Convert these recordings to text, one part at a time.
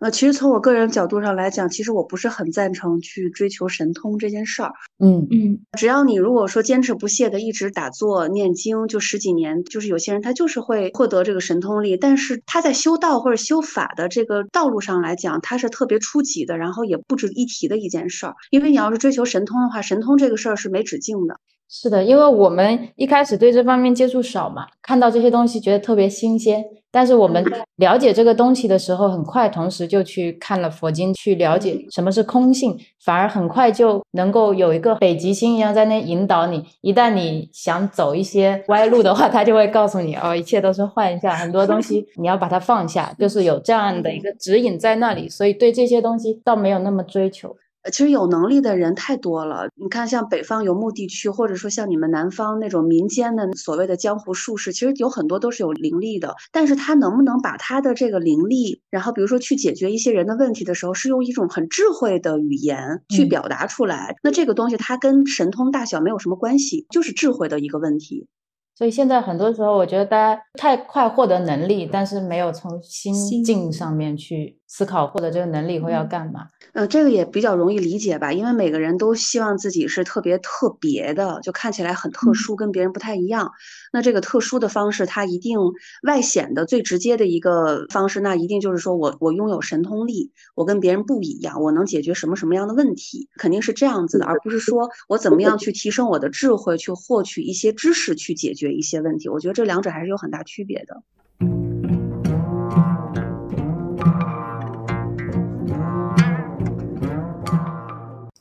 呃，其实从我个人角度上来讲，其实我不是很赞成去追求神通这件事儿。嗯嗯只要你如果说坚持不懈的一直打坐念经，就十几年，就是有些人他就是会获得这个神通力，但是他在修道或者修法的这个道路上来讲，他是特别初级的，然后也不值一提的一件事儿。因为你要是追求神通的话，神通这个事儿是没止境的。是的，因为我们一开始对这方面接触少嘛，看到这些东西觉得特别新鲜，但是我们在了解这个东西的时候，很快同时就去看了佛经，去了解什么是空性，反而很快就能够有一个北极星一样在那引导你。一旦你想走一些歪路的话，他就会告诉你哦，一切都是幻象，很多东西 你要把它放下，就是有这样的一个指引在那里，所以对这些东西倒没有那么追求。呃其实有能力的人太多了。你看，像北方游牧地区，或者说像你们南方那种民间的所谓的江湖术士，其实有很多都是有灵力的。但是他能不能把他的这个灵力，然后比如说去解决一些人的问题的时候，是用一种很智慧的语言去嗯表达出来？那这个东西它跟神通大小没有什么关系，就是智慧的一个问题。所以现在很多时候，我觉得大家太快获得能力，但是没有从心心境上面去思考获得这个能力以后要干嘛。呃，这个也比较容易理解吧，因为每个人都希望自己是特别特别的，就看起来很特嗯殊，跟别人不太一样。那这个特殊的方式，它一定外显的最直接的一个方式，那一定就是说我我拥有神通力，我跟别人不一样，我能解决什么什么样的问题，肯定是这样子的，而不是说 我怎么样去提升我的智慧，去获取一些知识，去解决一些问题。我觉得这两者还是有很大区别的。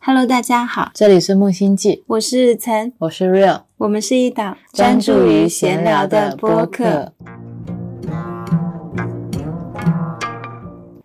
，Hello，大家好，这里是木星记，我是岑，我是 Real，我们是一档专注于闲聊的播客。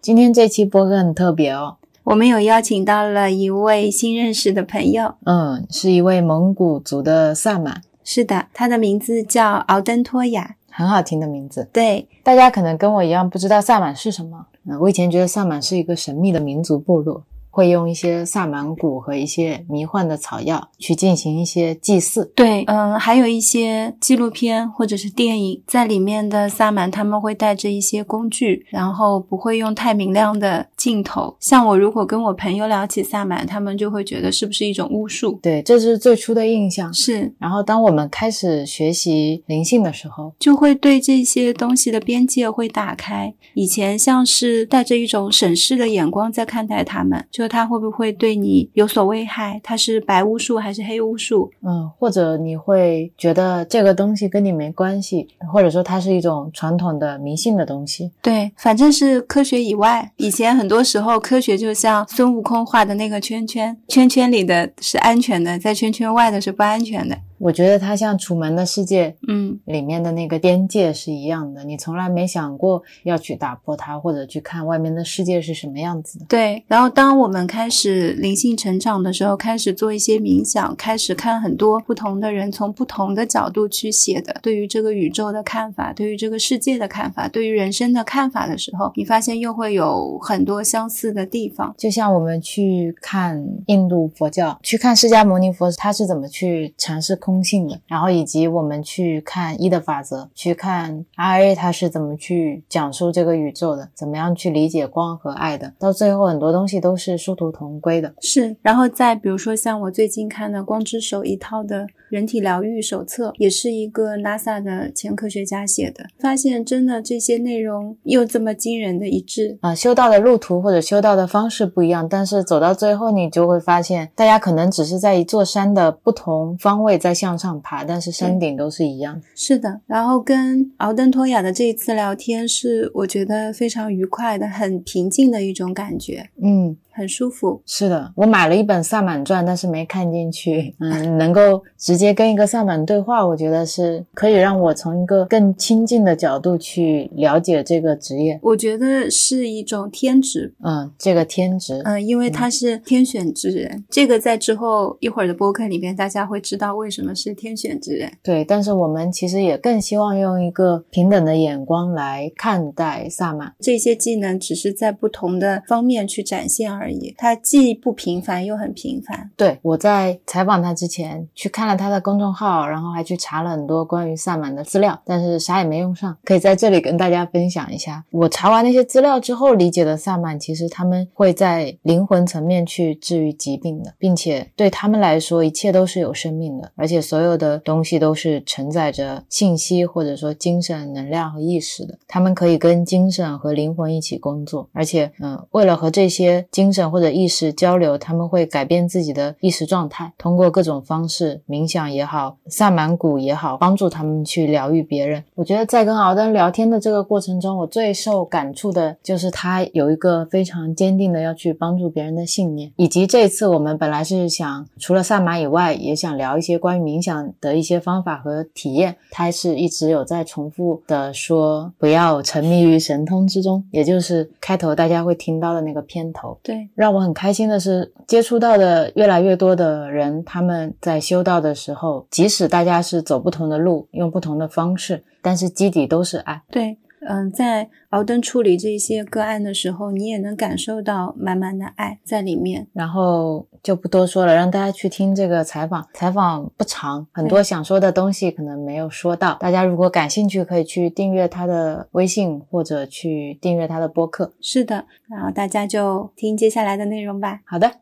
今天这期播客很特别哦，我们有邀请到了一位新认识的朋友，嗯，是一位蒙古族的萨满，是的，他的名字叫敖登托雅。很好听的名字。对，大家可能跟我一样不知道萨满是什么。嗯，我以前觉得萨满是一个神秘的民族部落，会用一些萨满蛊和一些迷幻的草药去进行一些祭祀。对，嗯，还有一些纪录片或者是电影，在里面的萨满他们会带着一些工具，然后不会用太明亮的镜头。像我如果跟我朋友聊起萨满，他们就会觉得是不是一种巫术？对，这是最初的印象。是，然后，当我们开始学习灵性的时候，就会对这些东西的边界会打开。以前像是带着一种审视的眼光在看待他们，就他会不会对你有所危害？它是白巫术还是黑巫术？嗯，或者你会觉得这个东西跟你没关系，或者说它是一种传统的迷信的东西。对，反正是科学以外。以前很多时候，科学就像孙悟空画的那个圈圈，圈圈里的是安全的，在圈圈外的是不安全的。我觉得它像《楚门的世界》嗯，里面的那个边界是一样的，你从来没想过要去打破它，或者去看外面的世界是什么样子的。对。然后，当我们开始灵性成长的时候，开始做一些冥想，开始看很多不同的人从不同的角度去写的对于这个宇宙的看法，对于这个世界的看法，对于人生的看法的时候，你发现又会有很多相似的地方。就像我们去看印度佛教，去看释迦牟尼佛他是怎么去阐释空性的，然后以及我们去看一的法则，去看 RA 它是怎么去讲述这个宇宙的，怎么样去理解光和爱的，到最后很多东西都是殊途同归的。是，然后再比如说像我最近看的《光之手》一套的人体疗愈手册，也是一个 NASA 的前科学家写的，发现真的这些内容又这么惊人的一致。啊、修道的路途或者修道的方式不一样，但是走到最后，你就会发现，大家可能只是在一座山的不同方位在向上爬，但是山顶都是一样的。是的，然后跟敖登托雅的这一次聊天，是我觉得非常愉快的、很平静的一种感觉，嗯，很舒服。是的，我买了一本《萨满传》，但是没看进去。嗯，能够直接跟一个萨满对话，我觉得是可以让我从一个更亲近的角度去了解这个职业。我觉得是一种天职，嗯，这个天职。嗯、因为他是天选之人。这个在之后一会儿的播客里边，大家会知道为什么是天选之人。对，但是我们其实也更希望用一个平等的眼光来看待萨满。这些技能只是在不同的方面去展现而而已。它既不平凡又很平凡。对，我在采访他之前去看了他的公众号，然后还去查了很多关于萨满的资料，但是啥也没用上。可以在这里跟大家分享一下，我查完那些资料之后理解的萨满，其实他们会在灵魂层面去治愈疾病的，并且对他们来说，一切都是有生命的，而且所有的东西都是承载着信息或者说精神能量和意识的。他们可以跟精神和灵魂一起工作，而且，嗯，为了和这些精精神或者意识交流，他们会改变自己的意识状态，通过各种方式，冥想也好，萨满鼓也好，帮助他们去疗愈别人。我觉得在跟敖登聊天的这个过程中，我最受感触的就是他有一个非常坚定的要去帮助别人的信念，以及这次我们本来是想除了萨满以外，也想聊一些关于冥想的一些方法和体验，他是一直有在重复的说不要沉迷于神通之中，也就是开头大家会听到的那个片头。对，让我很开心的是，接触到的越来越多的人，他们在修道的时候，即使大家是走不同的路，用不同的方式，但是基底都是爱。对，嗯，在敖登处理这些个案的时候，你也能感受到满满的爱在里面。然后就不多说了，让大家去听这个采访。采访不长，很多想说的东西可能没有说到。大家如果感兴趣，可以去订阅他的微信或者去订阅他的播客。是的，然后大家就听接下来的内容吧。好的，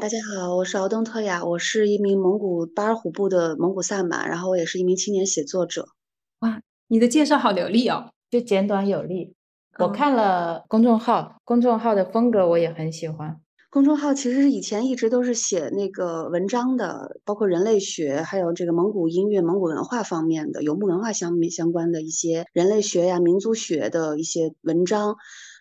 大家好，我是敖登特雅，我是一名蒙古巴尔虎部的蒙古萨满，然后我也是一名青年写作者。哇，你的介绍好流利哦。就简短有力。我嗯看了公众号，公众号的风格我也很喜欢。公众号其实是以前一直都是写那个文章的，包括人类学，还有这个蒙古音乐、蒙古文化方面的游牧文化相相关的一些人类学呀、民族学的一些文章。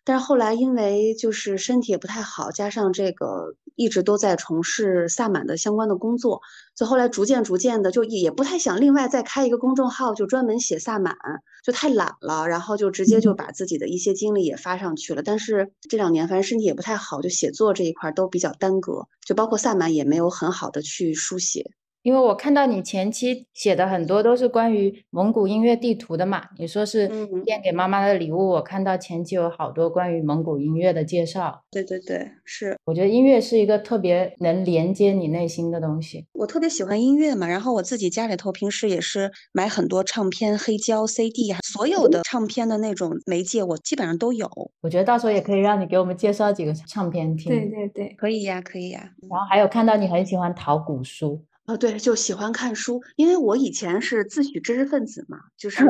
但是后来因为就是身体也不太好，加上这个一直都在从事萨满的相关的工作，所以后来逐渐逐渐的就也不太想另外再开一个公众号，就专门写萨满，就太懒了，然后就直接就把自己的一些经历也发上去了。但是这两年反正身体也不太好，就写作这一块儿都比较耽搁，就包括萨满也没有很好的去书写。因为我看到你前期写的很多都是关于蒙古音乐地图的嘛，你说是嗯献给妈妈的礼物，我看到前期有好多关于蒙古音乐的介绍。对对对，是我觉得音乐是一个特别能连接你内心的东西。我特别喜欢音乐嘛，然后我自己家里头平时也是买很多唱片、黑胶、CD，啊所有的唱片的那种媒介我基本上都有。我觉得到时候也可以让你给我们介绍几个唱片听。对对对，可以呀，可以呀。然后还有看到你很喜欢淘古书，啊，对，就喜欢看书，因为我以前是自诩知识分子嘛，就 是，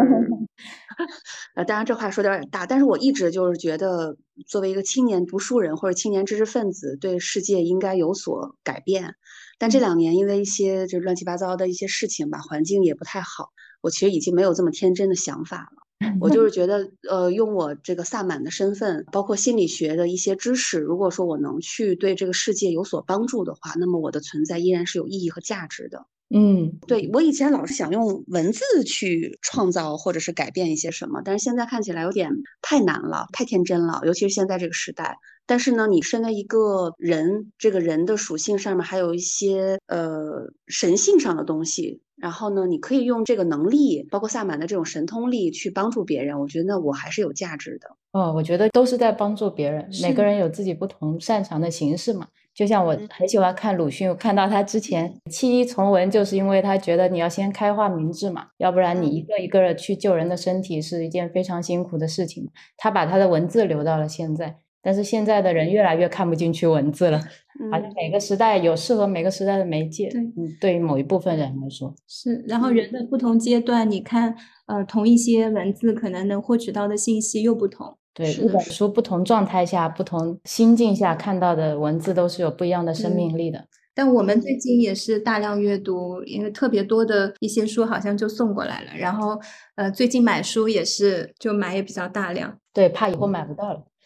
呃，当然这话说的有点大，但是我一直就是觉得，作为一个青年读书人或者青年知识分子，对世界应该有所改变。但这两年因为一些就乱七八糟的一些事情吧，环境也不太好，我其实已经没有这么天真的想法了。我就是觉得，呃，用我这个萨满的身份，包括心理学的一些知识，如果说我能去对这个世界有所帮助的话，那么我的存在依然是有意义和价值的。嗯，对，我以前老是想用文字去创造或者是改变一些什么，但是现在看起来有点太难了，太天真了，尤其是现在这个时代。但是呢，你身为一个人，这个人的属性上面还有一些呃神性上的东西，然后呢，你可以用这个能力，包括萨满的这种神通力去帮助别人，我觉得那我还是有价值的。哦，我觉得都是在帮助别人，每个人有自己不同擅长的形式嘛。就像我嗯很喜欢看鲁迅，我看到他之前弃医从文，就是因为他觉得你要先开化民智嘛，要不然你一嗯个一个的去救人的身体是一件非常辛苦的事情。他把他的文字留到了现在，但是现在的人越来越看不进去文字了，好像嗯，每个时代有适合每个时代的媒介。对嗯，对于某一部分人来说，是。然后人的不同阶段，你看，呃，同一些文字可能能获取到的信息又不同。对一本书不同状态下、不同心境下看到的文字都是有不一样的生嗯命力的。但我们最近也是大量阅读，因为特别多的一些书好像就送过来了。然后，呃，最近买书也是就买也比较大量。对，怕以后买不到了。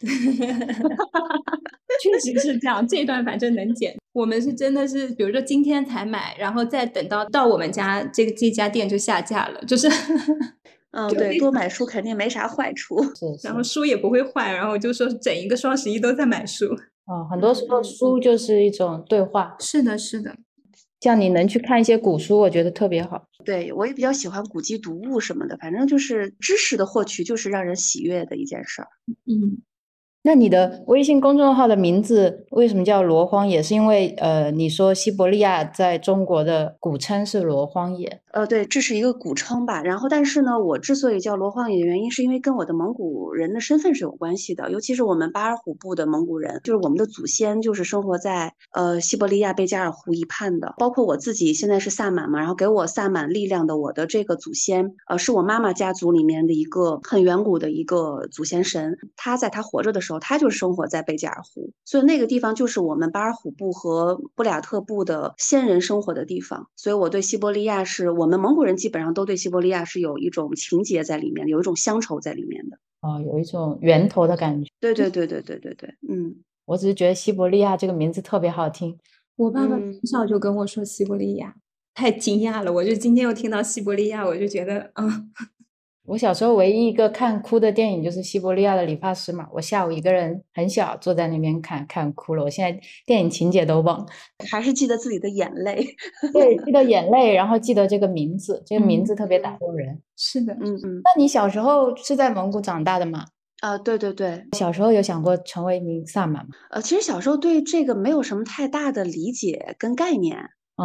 确实是这样，这一段反正能剪。我们是真的是，比如说今天才买，然后再等到到我们家这个这家店就下架了，就是 嗯，对，多买书肯定没啥坏处。是是然后书也不会坏，然后就说整一个双十一都在买书。哦，很多时候嗯书就是一种对话，是的，是的，像你能去看一些古书，我觉得特别好。对，我也比较喜欢古籍读物什么的，反正就是知识的获取，就是让人喜悦的一件事儿。嗯，那你的微信公众号的名字为什么叫罗荒野？是因为呃，你说西伯利亚在中国的古称是罗荒野。呃，对，这是一个古称吧。然后，但是呢，我之所以叫罗荒野的原因，是因为跟我的蒙古人的身份是有关系的。尤其是我们巴尔虎部的蒙古人，就是我们的祖先就是生活在呃西伯利亚贝加尔湖一畔的。包括我自己现在是萨满嘛，然后给我萨满力量的我的这个祖先，呃，是我妈妈家族里面的一个很远古的一个祖先神。他在他活着的时候，他就生活在贝加尔湖，所以那个地方就是我们巴尔虎部和布里亚特部的先人生活的地方。所以我对西伯利亚是。我们蒙古人基本上都对西伯利亚是有一种情结在里面，有一种乡愁在里面的。哦，有一种源头的感觉。对对对对对对对，嗯，我只是觉得西伯利亚这个名字特别好听。我爸爸从小就跟我说西伯利亚，太惊讶了。我就今天又听到西伯利亚，我就觉得啊。我小时候唯一一个看哭的电影就是西伯利亚的理发师嘛。我下午一个人很小坐在那边看，看哭了。我现在电影情节都忘，还是记得自己的眼泪。对，记得眼泪，然后记得这个名字，这个名字特别打动人。是的，嗯嗯。那你小时候是在蒙古长大的吗？啊，对对对。小时候有想过成为一名萨满吗？呃，其实小时候对这个没有什么太大的理解跟概念。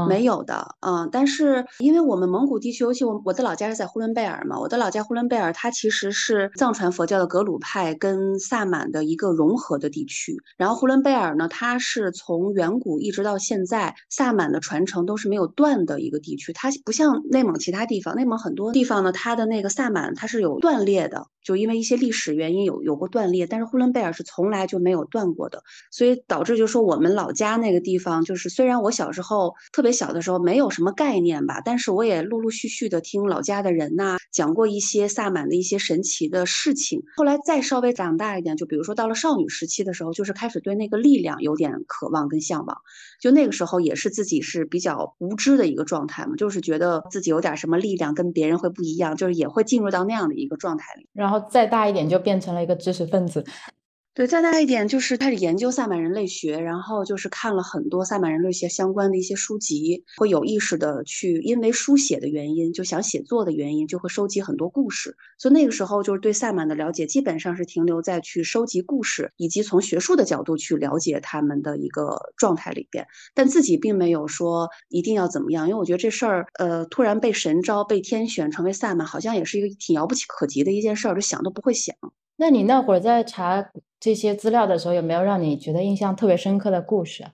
没有的，嗯，但是因为我们蒙古地区，尤其我我的老家是在呼伦贝尔嘛，我的老家呼伦贝尔，它其实是藏传佛教的格鲁派跟萨满的一个融合的地区。然后呼伦贝尔呢，它是从远古一直到现在，萨满的传承都是没有断的一个地区。它不像内蒙其他地方，内蒙很多地方呢，它的那个萨满它是有断裂的。就因为一些历史原因有有过断裂，但是呼伦贝尔是从来就没有断过的，所以导致就说我们老家那个地方，就是虽然我小时候特特别小的时候没有什么概念吧，但是我也陆陆续续的听老家的人呐讲过一些萨满的一些神奇的事情。后来再稍微长大一点，就比如说到了少女时期的时候，就是开始对那个力量有点渴望跟向往。就那个时候也是自己是比较无知的一个状态嘛，就是觉得自己有点什么力量跟别人会不一样，就是也会进入到那样的一个状态里，然后。再大一点就变成了一个知识分子。对，再大一点就是开始研究萨满人类学，然后就是看了很多萨满人类学相关的一些书籍，会有意识的去，因为书写的原因，就想写作的原因，就会收集很多故事。所以那个时候就是对萨满的了解，基本上是停留在去收集故事，以及从学术的角度去了解他们的一个状态里边。但自己并没有说一定要怎么样，因为我觉得这事儿，呃，突然被神招、被天选成为萨满，好像也是一个挺遥不可及的一件事儿，就想都不会想。那你那会儿在查这些资料的时候，有没有让你觉得印象特别深刻的故事？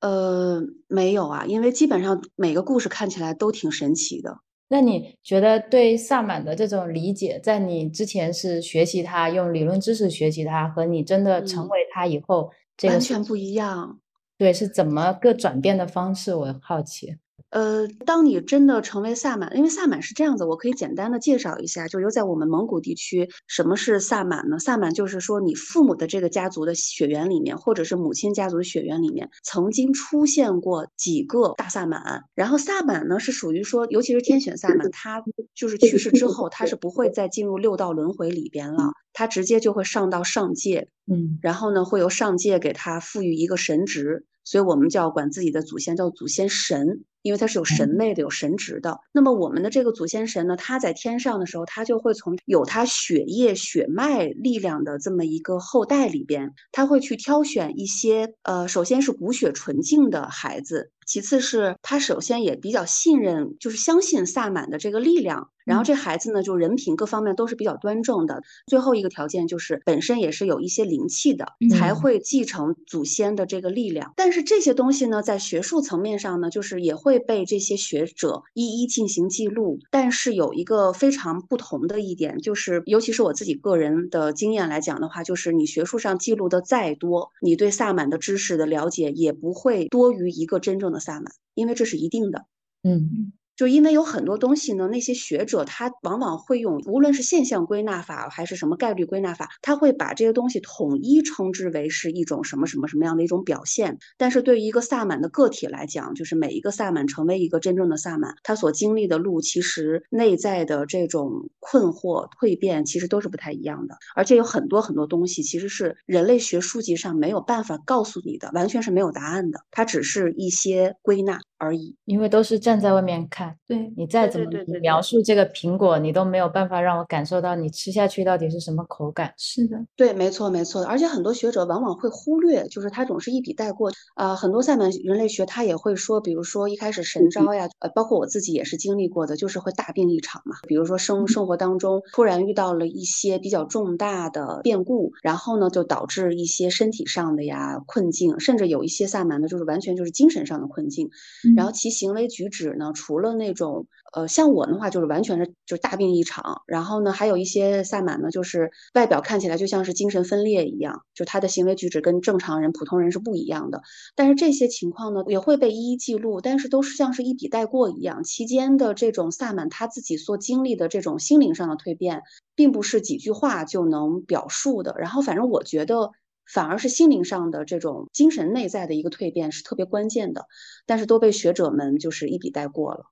呃，没有啊，因为基本上每个故事看起来都挺神奇的。那你觉得对萨满的这种理解，在你之前是学习它，用理论知识学习它，和你真的成为它以后，这个完全不一样。对，是怎么个转变的方式？我好奇。呃，当你真的成为萨满，因为萨满是这样子，我可以简单的介绍一下，就留在我们蒙古地区，什么是萨满呢？萨满就是说，你父母的这个家族的血缘里面，或者是母亲家族的血缘里面，曾经出现过几个大萨满。然后萨满呢，是属于说，尤其是天选萨满，他就是去世之后，他是不会再进入六道轮回里边了，他直接就会上到上界，嗯，然后呢，会由上界给他赋予一个神职，所以我们就要管自己的祖先叫祖先神。因为它是有神位的，有神职的。那么我们的这个祖先神呢，他在天上的时候，他就会从有他血液血脉力量的这么一个后代里边，他会去挑选一些，呃，首先是骨血纯净的孩子。其次是他首先也比较信任，就是相信萨满的这个力量。然后这孩子呢，就人品各方面都是比较端正的。最后一个条件就是本身也是有一些灵气的，才会继承祖先的这个力量。但是这些东西呢，在学术层面上呢，就是也会被这些学者一一进行记录。但是有一个非常不同的一点，就是尤其是我自己个人的经验来讲的话，就是你学术上记录的再多，你对萨满的知识的了解也不会多于一个真正的。萨满，因为这是一定的，嗯。就因为有很多东西呢，那些学者他往往会用，无论是现象归纳法还是什么概率归纳法，他会把这些东西统一称之为是一种什么什么什么样的一种表现。但是对于一个萨满的个体来讲，就是每一个萨满成为一个真正的萨满，他所经历的路，其实内在的这种困惑蜕变，其实都是不太一样的。而且有很多很多东西，其实是人类学书籍上没有办法告诉你的，完全是没有答案的，它只是一些归纳。而已。因为都是站在外面看，对，你再怎么描述这个苹果，你都没有办法让我感受到你吃下去到底是什么口感。是的，对，没错，没错。而且很多学者往往会忽略，就是他总是一笔带过。呃，很多萨满人类学他也会说，比如说一开始神招呀，呃，包括我自己也是经历过的，就是会大病一场嘛。比如说生生活当中突然遇到了一些比较重大的变故，然后呢就导致一些身体上的呀困境，甚至有一些萨满呢就是完全就是精神上的困境。然后其行为举止呢，除了那种呃，像我的话就是完全是就是大病一场，然后呢还有一些萨满呢，就是外表看起来就像是精神分裂一样，就他的行为举止跟正常人、普通人是不一样的。但是这些情况呢也会被一一记录，但是都是像是一笔带过一样。期间的这种萨满他自己所经历的这种心灵上的蜕变，并不是几句话就能表述的。然后反正我觉得。反而是心灵上的这种精神内在的一个蜕变是特别关键的，但是都被学者们就是一笔带过了。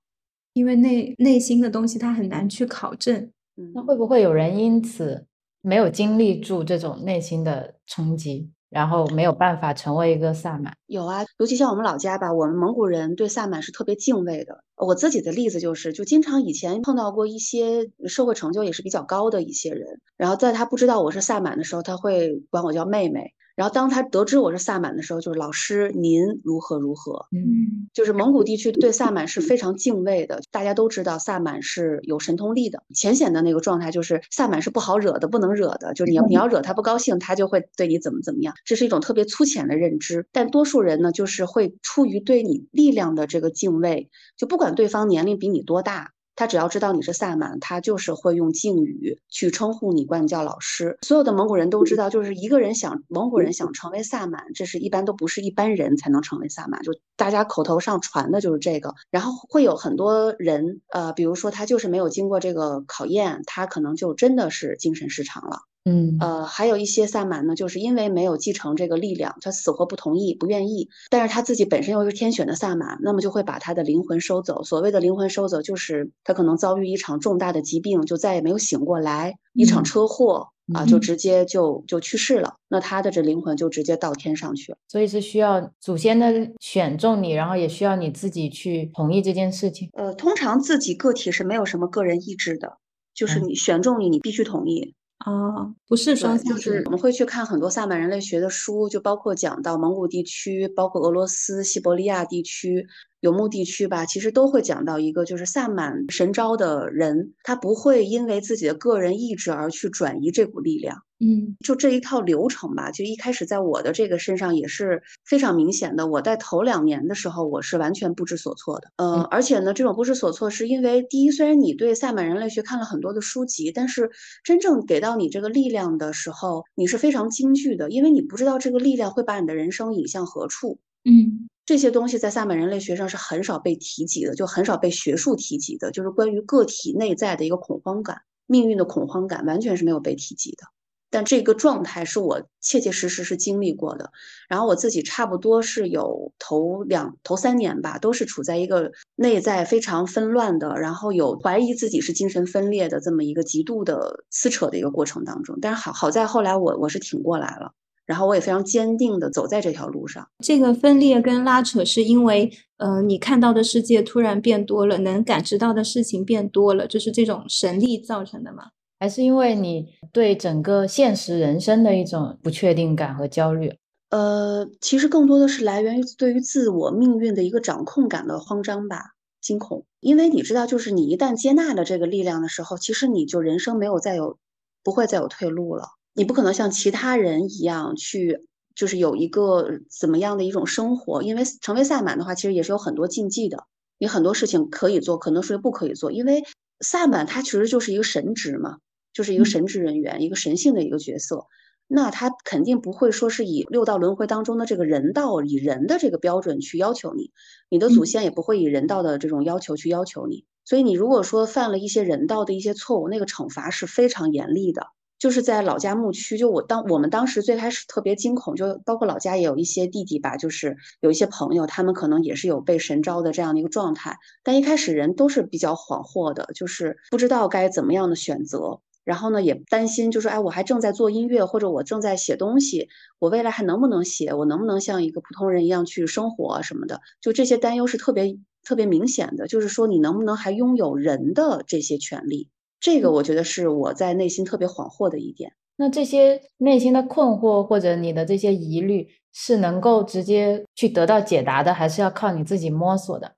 因为内内心的东西它很难去考证。嗯，那会不会有人因此没有经历住这种内心的冲击，然后没有办法成为一个萨满？有啊，尤其像我们老家吧，我们蒙古人对萨满是特别敬畏的。我自己的例子就是，就经常以前碰到过一些社会成就也是比较高的一些人，然后在他不知道我是萨满的时候，他会管我叫妹妹。然后当他得知我是萨满的时候，就是老师您如何如何，嗯，就是蒙古地区对萨满是非常敬畏的。大家都知道萨满是有神通力的，浅显的那个状态就是萨满是不好惹的，不能惹的，就是你要你要惹他不高兴，他就会对你怎么怎么样。这是一种特别粗浅的认知，但多数人呢，就是会出于对你力量的这个敬畏，就不管对方年龄比你多大。他只要知道你是萨满，他就是会用敬语去称呼你，管你叫老师。所有的蒙古人都知道，就是一个人想蒙古人想成为萨满，这是一般都不是一般人才能成为萨满，就大家口头上传的就是这个。然后会有很多人，呃，比如说他就是没有经过这个考验，他可能就真的是精神失常了。嗯呃，还有一些萨满呢，就是因为没有继承这个力量，他死活不同意、不愿意，但是他自己本身又是天选的萨满，那么就会把他的灵魂收走。所谓的灵魂收走，就是他可能遭遇一场重大的疾病，就再也没有醒过来，一场车祸啊，就直接就就去世了。那他的这灵魂就直接到天上去了。所以是需要祖先的选中你，然后也需要你自己去同意这件事情。呃，通常自己个体是没有什么个人意志的，就是你选中你，你必须同意。哦，不是双向，就是我们会去看很多萨满人类学的书，就包括讲到蒙古地区，包括俄罗斯、西伯利亚地区、游牧地区吧，其实都会讲到一个，就是萨满神招的人，他不会因为自己的个人意志而去转移这股力量。嗯就这一套流程吧，就一开始在我的这个身上也是非常明显的。我在头两年的时候，我是完全不知所措的。呃，而且呢，这种不知所措是因为，第一，虽然你对萨满人类学看了很多的书籍，但是真正给到你这个力量的时候，你是非常惊惧的，因为你不知道这个力量会把你的人生引向何处。嗯这些东西在萨满人类学上是很少被提及的，就很少被学术提及的，就是关于个体内在的一个恐慌感、命运的恐慌感，完全是没有被提及的。但这个状态是我切切实实是经历过的，然后我自己差不多是有头两头三年吧，都是处在一个内在非常纷乱的，然后有怀疑自己是精神分裂的这么一个极度的撕扯的一个过程当中。但是好好在后来我我是挺过来了，然后我也非常坚定的走在这条路上。这个分裂跟拉扯是因为，呃，你看到的世界突然变多了，能感知到的事情变多了，就是这种神力造成的吗？还是因为你对整个现实人生的一种不确定感和焦虑？呃，其实更多的是来源于对于自我命运的一个掌控感的慌张吧，惊恐。因为你知道，就是你一旦接纳了这个力量的时候，其实你就人生没有再有，不会再有退路了。你不可能像其他人一样去，就是有一个怎么样的一种生活。因为成为萨满的话，其实也是有很多禁忌的，你很多事情可以做，可能是不可以做。因为萨满它其实就是一个神职嘛，就是一个神职人员，一个神性的一个角色。那他肯定不会说是以六道轮回当中的这个人道，以人的这个标准去要求你，你的祖先也不会以人道的这种要求去要求你。所以你如果说犯了一些人道的一些错误，那个惩罚是非常严厉的。就是在老家牧区，就我当我们当时最开始特别惊恐，就包括老家也有一些弟弟吧，就是有一些朋友，他们可能也是有被神招的这样的一个状态，但一开始人都是比较恍惚的，就是不知道该怎么样的选择。然后呢，也担心，就是哎，我还正在做音乐，或者我正在写东西，我未来还能不能写？我能不能像一个普通人一样去生活什么的？就这些担忧是特别特别明显的，就是说你能不能还拥有人的这些权利？这个我觉得是我在内心特别恍惚的一点。那这些内心的困惑或者你的这些疑虑，是能够直接去得到解答的，还是要靠你自己摸索的？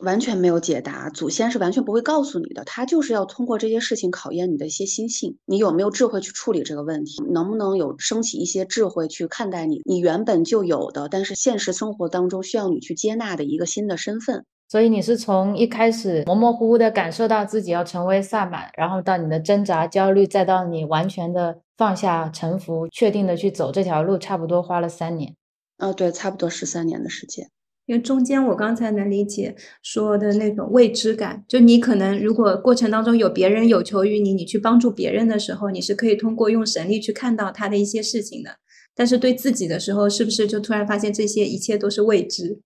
完全没有解答，祖先是完全不会告诉你的，他就是要通过这些事情考验你的一些心性，你有没有智慧去处理这个问题，能不能有升起一些智慧去看待你你原本就有的，但是现实生活当中需要你去接纳的一个新的身份。所以你是从一开始模模糊糊的感受到自己要成为萨满，然后到你的挣扎、焦虑，再到你完全的放下、臣服，确定的去走这条路，差不多花了三年。哦，对，差不多十三年的时间。因为中间我刚才能理解说的那种未知感，就你可能如果过程当中有别人有求于你，你去帮助别人的时候，你是可以通过用神力去看到他的一些事情的。但是对自己的时候，是不是就突然发现这些一切都是未知？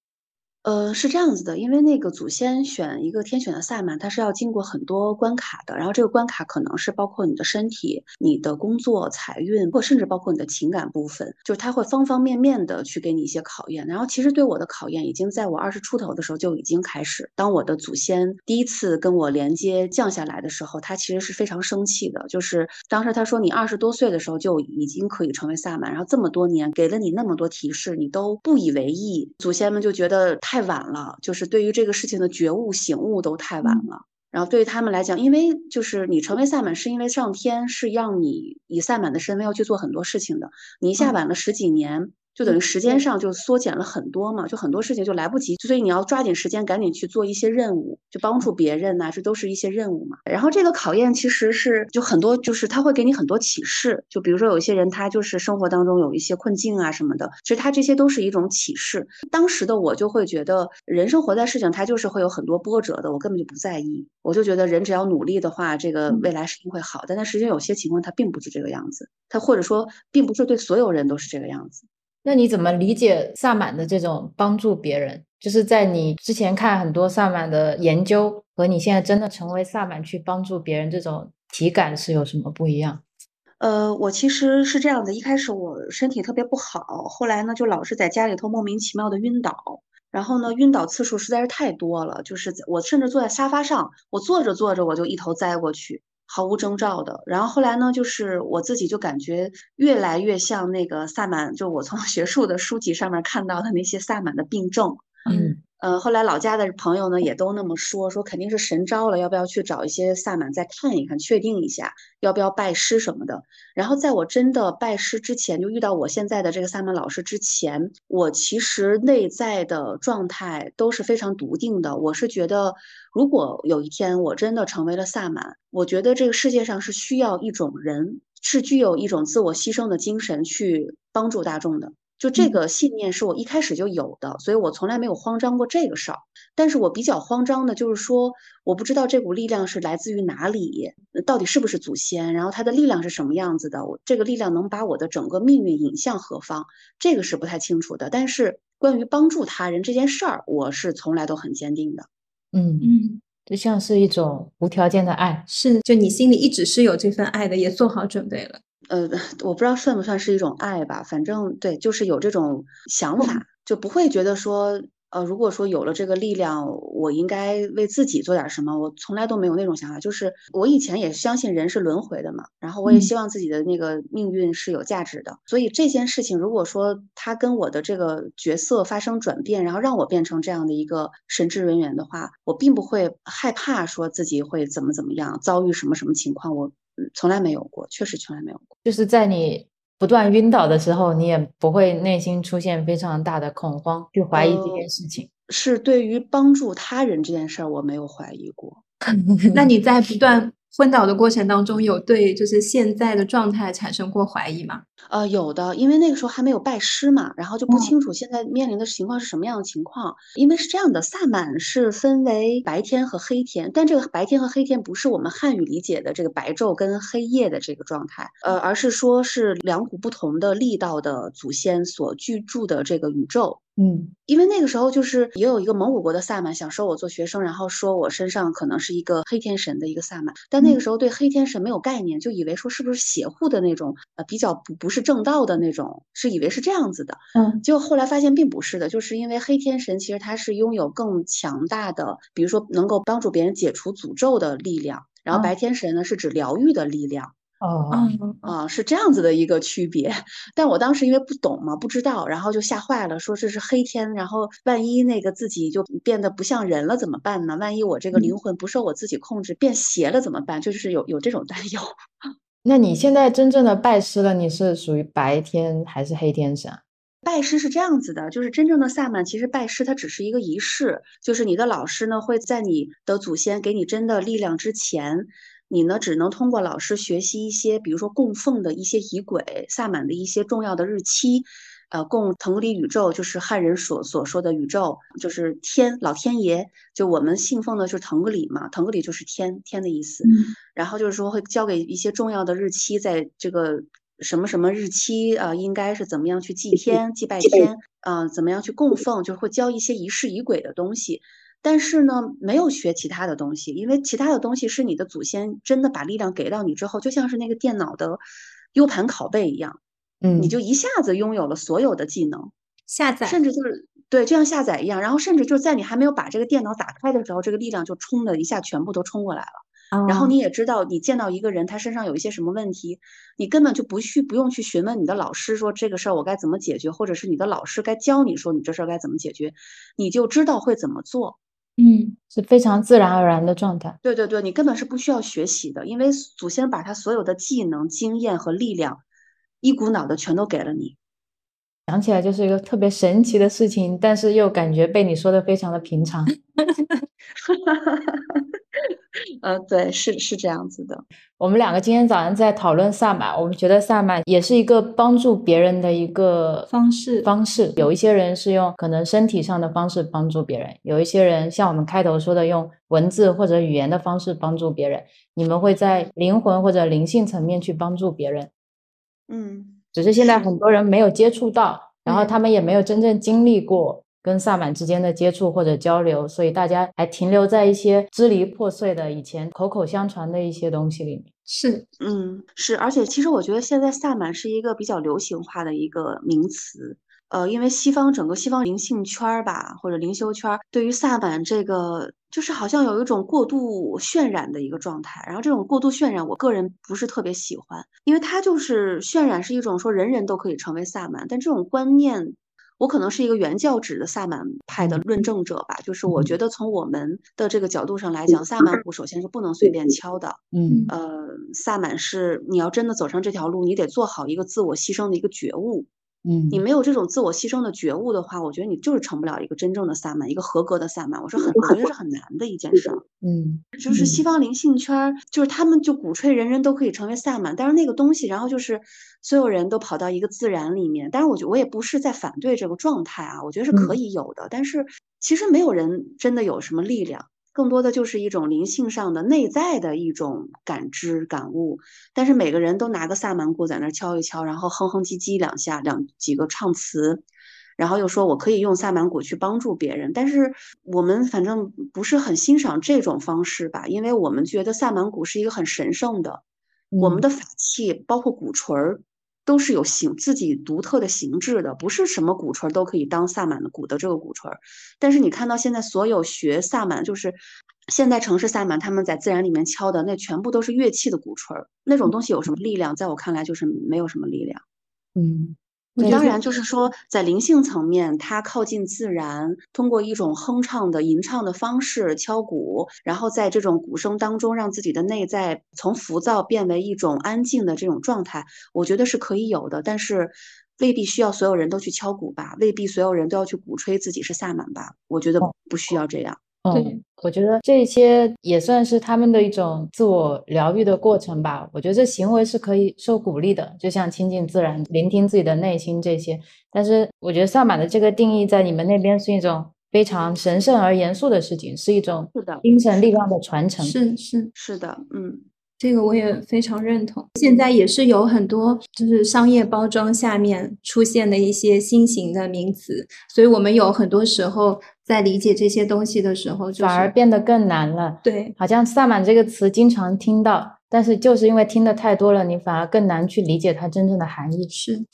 呃，是这样子的，因为那个祖先选一个天选的萨满，他是要经过很多关卡的。然后这个关卡可能是包括你的身体、你的工作、财运，或甚至包括你的情感部分，就是他会方方面面的去给你一些考验。然后其实对我的考验，已经在我二十出头的时候就已经开始。当我的祖先第一次跟我连接降下来的时候，他其实是非常生气的。就是当时他说你二十多岁的时候就已经可以成为萨满，然后这么多年给了你那么多提示，你都不以为意，祖先们就觉得太。太晚了，就是对于这个事情的觉悟醒悟都太晚了。然后对于他们来讲，因为就是你成为萨满，是因为上天是让你以萨满的身份要去做很多事情的，你一下晚了十几年。就等于时间上就缩减了很多嘛，就很多事情就来不及，所以你要抓紧时间，赶紧去做一些任务，就帮助别人呐，这都是一些任务嘛。然后这个考验其实是就很多，就是他会给你很多启示，就比如说有一些人他就是生活当中有一些困境啊什么的，其实他这些都是一种启示。当时的我就会觉得，人生活在事情，他就是会有很多波折的，我根本就不在意，我就觉得人只要努力的话，这个未来是一定会好但。但实际上有些情况它并不是这个样子，他或者说并不是对所有人都是这个样子。那你怎么理解萨满的这种帮助别人？就是在你之前看很多萨满的研究，和你现在真的成为萨满去帮助别人，这种体感是有什么不一样？呃，我其实是这样的，一开始我身体特别不好，后来呢就老是在家里头莫名其妙的晕倒，然后呢晕倒次数实在是太多了，就是我甚至坐在沙发上，我坐着坐着我就一头栽过去。毫无征兆的，然后后来呢，就是我自己就感觉越来越像那个萨满，就我从 学术的书籍上面看到的那些萨满的病症，嗯。呃，后来老家的朋友呢也都那么说，说肯定是神招了，要不要去找一些萨满再看一看，确定一下要不要拜师什么的。然后在我真的拜师之前，就遇到我现在的这个萨满老师之前，我其实内在的状态都是非常笃定的。我是觉得，如果有一天我真的成为了萨满，我觉得这个世界上是需要一种人，是具有一种自我牺牲的精神去帮助大众的。就这个信念是我一开始就有的，所以我从来没有慌张过这个事儿。但是我比较慌张的就是说，我不知道这股力量是来自于哪里，到底是不是祖先，然后它的力量是什么样子的，我这个力量能把我的整个命运引向何方，这个是不太清楚的。但是关于帮助他人这件事儿，我是从来都很坚定的。嗯嗯，就像是一种无条件的爱，是就你心里一直是有这份爱的，也做好准备了。呃，我不知道算不算是一种爱吧，反正对，就是有这种想法，就不会觉得说，呃，如果说有了这个力量，我应该为自己做点什么，我从来都没有那种想法。就是我以前也相信人是轮回的嘛，然后我也希望自己的那个命运是有价值的。所以这件事情，如果说他跟我的这个角色发生转变，然后让我变成这样的一个神职人员的话，我并不会害怕说自己会怎么怎么样，遭遇什么什么情况，我。从来没有过，确实从来没有过。就是在你不断晕倒的时候，你也不会内心出现非常大的恐慌，去怀疑这件事情。是对于帮助他人这件事儿，我没有怀疑过。那你在不断？昏倒的过程当中，有对就是现在的状态产生过怀疑吗？呃，有的，因为那个时候还没有拜师嘛，然后就不清楚现在面临的情况是什么样的情况。因为是这样的，萨满是分为白天和黑天，但这个白天和黑天不是我们汉语理解的这个白昼跟黑夜的这个状态，呃，而是说是两股不同的力道的祖先所居住的这个宇宙。嗯因为那个时候就是也有一个蒙古国的萨满想收我做学生，然后说我身上可能是一个黑天神的一个萨满，但那个时候对黑天神没有概念，就以为说是不是邪乎的那种，呃，比较不不是正道的那种，是以为是这样子的。嗯结果后来发现并不是的，就是因为黑天神其实他是拥有更强大的，比如说能够帮助别人解除诅咒的力量，然后哦白天神呢是指疗愈的力量。哦嗯啊，是这样子的一个区别，但我当时因为不懂嘛，不知道，然后就吓坏了，说这是黑天，然后万一那个自己就变得不像人了怎么办呢？万一我这个嗯灵魂不受我自己控制变邪了怎么办？就是有有这种担忧。那你现在真正的拜师了，你是属于白天还是黑天神啊？拜师是这样子的，就是真正的萨满，其实拜师它只是一个仪式，就是你的老师呢会在你的祖先给你真的力量之前，你呢只能通过老师学习一些，比如说供奉的一些仪轨、萨满的一些重要的日期，呃，供腾格里宇宙，就是汉人所所说的宇宙，就是天老天爷，就我们信奉的就是腾格里嘛，腾格里就是天天的意思。嗯然后就是说会交给一些重要的日期，在这个什么什么日期啊、呃应该是怎么样去祭天、祭拜天啊、呃怎么样去供奉，就是会教一些仪式仪轨的东西。但是呢，没有学其他的东西，因为其他的东西是你的祖先真的把力量给到你之后，就像是那个电脑的 U 盘拷贝一样，嗯，你就一下子拥有了所有的技能。下载甚至就是对，就像下载一样，然后甚至就是在你还没有把这个电脑打开的时候，这个力量就冲的一下全部都冲过来了。然后哦你也知道，你见到一个人他身上有一些什么问题，你根本就不去不用去询问你的老师说这个事儿我该怎么解决，或者是你的老师该教你说你这事儿该怎么解决，你就知道会怎么做。嗯是非常自然而然的状态。对对对，你根本是不需要学习的，因为祖先把他所有的技能、经验和力量一股脑的全都给了你。想起来就是一个特别神奇的事情，但是又感觉被你说的非常的平常。嗯，对，是是这样子的。我们两个今天早上在讨论萨满，我们觉得萨满也是一个帮助别人的一个方式方式。有一些人是用可能身体上的方式帮助别人，有一些人像我们开头说的，用文字或者语言的方式帮助别人。你们会在灵魂或者灵性层面去帮助别人，嗯，只是现在很多人没有接触到，然后嗯他们也没有真正经历过跟萨满之间的接触或者交流，所以大家还停留在一些支离破碎的以前口口相传的一些东西里面。是嗯，是，而且其实我觉得现在萨满是一个比较流行化的一个名词，呃，因为西方整个西方灵性圈儿吧，或者灵修圈儿，对于萨满这个就是好像有一种过度渲染的一个状态，然后这种过度渲染，我个人不是特别喜欢，因为它就是渲染是一种说人人都可以成为萨满，但这种观念。我可能是一个原教旨的萨满派的论证者吧，就是我觉得从我们的这个角度上来讲，萨满鼓首先是不能随便敲的，嗯呃，萨满是你要真的走上这条路，你得做好一个自我牺牲的一个觉悟。嗯你没有这种自我牺牲的觉悟的话，我觉得你就是成不了一个真正的萨满，一个合格的萨满。我说很，我觉得是很难的一件事儿。嗯就是西方灵性圈儿，就是他们就鼓吹人人都可以成为萨满，但是那个东西，然后就是所有人都跑到一个自然里面。但是，我觉得我也不是在反对这个状态啊，我觉得是可嗯以有的，但是其实没有人真的有什么力量。更多的就是一种灵性上的内在的一种感知感悟，但是每个人都拿个萨满鼓在那儿敲一敲，然后哼哼唧唧两下，两几个唱词，然后又说我可以用萨满鼓去帮助别人，但是我们反正不是很欣赏这种方式吧，因为我们觉得萨满鼓是一个很神圣的，我们嗯。的法器包括鼓槌儿都是有形自己独特的形制的，不是什么鼓槌儿都可以当萨满的鼓的这个鼓槌儿。但是你看到现在所有学萨满，就是现代城市萨满，他们在自然里面敲的那全部都是乐器的鼓槌儿，那种东西有什么力量？在我看来就是没有什么力量。嗯，对当然，就是说，在灵性层面，它靠近自然，通过一种哼唱的吟唱的方式敲鼓，然后在这种鼓声当中，让自己的内在从浮躁变为一种安静的这种状态，我觉得是可以有的。但是，未必需要所有人都去敲鼓吧，未必所有人都要去鼓吹自己是萨满吧。我觉得不需要这样。对嗯，我觉得这些也算是他们的一种自我疗愈的过程吧。我觉得这行为是可以受鼓励的，就像亲近自然、聆听自己的内心这些。但是我觉得萨满的这个定义在你们那边是一种非常神圣而严肃的事情，是一种是的，精神力量的传承。是是，是的，嗯。这个我也非常认同。现在也是有很多就是商业包装下面出现的一些新型的名词，所以我们有很多时候在理解这些东西的时候，就是反而变得更难了。对，好像萨满这个词经常听到，但是就是因为听的太多了，你反而更难去理解它真正的含义。是。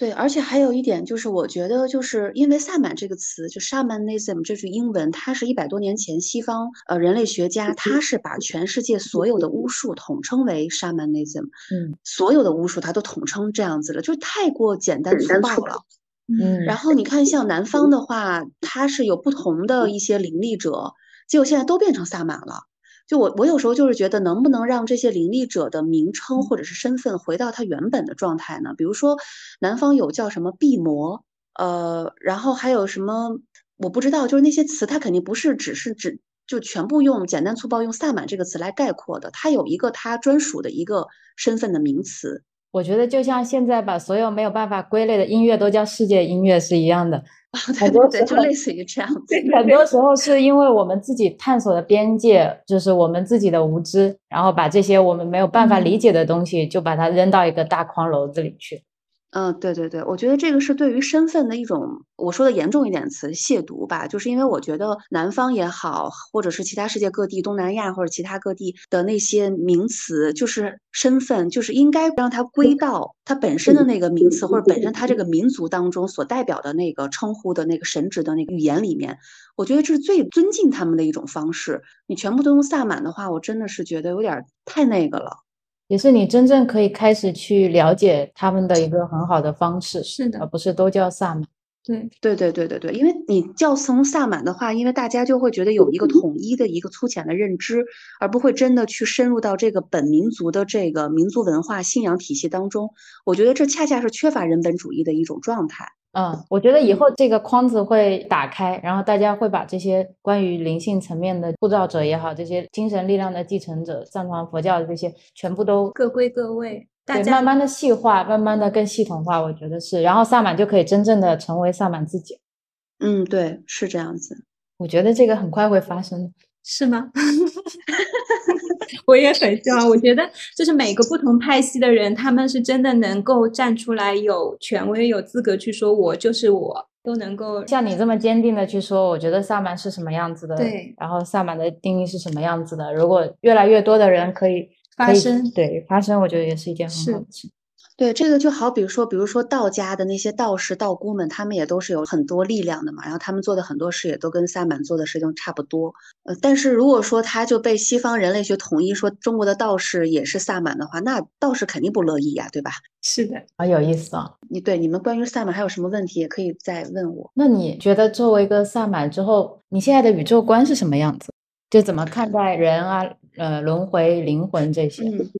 对，而且还有一点就是，我觉得就是因为萨满这个词，就 shamanism 这句英文，它是一百多年前西方呃人类学家，他是把全世界所有的巫术统称为 shamanism，嗯，所有的巫术他都统称这样子了，就是太过简单粗暴了，嗯。然后你看像南方的话，它是有不同的一些灵力者，结果现在都变成萨满了。就我，我有时候就是觉得，能不能让这些灵力者的名称或者是身份回到他原本的状态呢？比如说，南方有叫什么毕魔，呃，然后还有什么我不知道，就是那些词，它肯定不是只是指就全部用简单粗暴用萨满这个词来概括的，它有一个它专属的一个身份的名词。我觉得就像现在把所有没有办法归类的音乐都叫世界音乐是一样的。很多对，就类似于这样子。很多时候是因为我们自己探索的边界，就是我们自己的无知，然后把这些我们没有办法理解的东西，就把它扔到一个大筐篓子里去。嗯，对对对，我觉得这个是对于身份的一种，我说的严重一点词，亵渎吧。就是因为我觉得南方也好，或者是其他世界各地、东南亚或者其他各地的那些名词，就是身份，就是应该让它归到它本身的那个名词，或者本身它这个民族当中所代表的那个称呼的那个神职的那个语言里面。我觉得这是最尊敬他们的一种方式。你全部都用萨满的话，我真的是觉得有点太那个了。也是你真正可以开始去了解他们的一个很好的方式，是的，而不是都叫萨满。对，对，对，对，对，对，因为你叫成萨满的话，因为大家就会觉得有一个统一的一个粗浅的认知，而不会真的去深入到这个本民族的这个民族文化信仰体系当中。我觉得这恰恰是缺乏人本主义的一种状态。嗯，我觉得以后这个框子会打开，然后大家会把这些关于灵性层面的塑造者也好，这些精神力量的继承者，藏传佛教的这些，全部都各归各位，对，慢慢的细化，慢慢的更系统化，我觉得是，然后萨满就可以真正的成为萨满自己。嗯，对，是这样子。我觉得这个很快会发生，是吗？我也很希望，我觉得就是每个不同派系的人，他们是真的能够站出来，有权威、有资格去说“我就是我”，都能够像你这么坚定的去说。我觉得萨满是什么样子的，对，然后萨满的定义是什么样子的。如果越来越多的人可以发声，对发声，我觉得也是一件很好的事。对这个就好，比如说，比如说道家的那些道士、道姑们，他们也都是有很多力量的嘛。然后他们做的很多事也都跟萨满做的事情差不多。呃，但是如果说他就被西方人类学统一说中国的道士也是萨满的话，那道士肯定不乐意呀，对吧？是的，好有意思啊！你对你们关于萨满还有什么问题，也可以再问我。那你觉得作为一个萨满之后，你现在的宇宙观是什么样子？就怎么看待人啊、呃轮回、灵魂这些？嗯，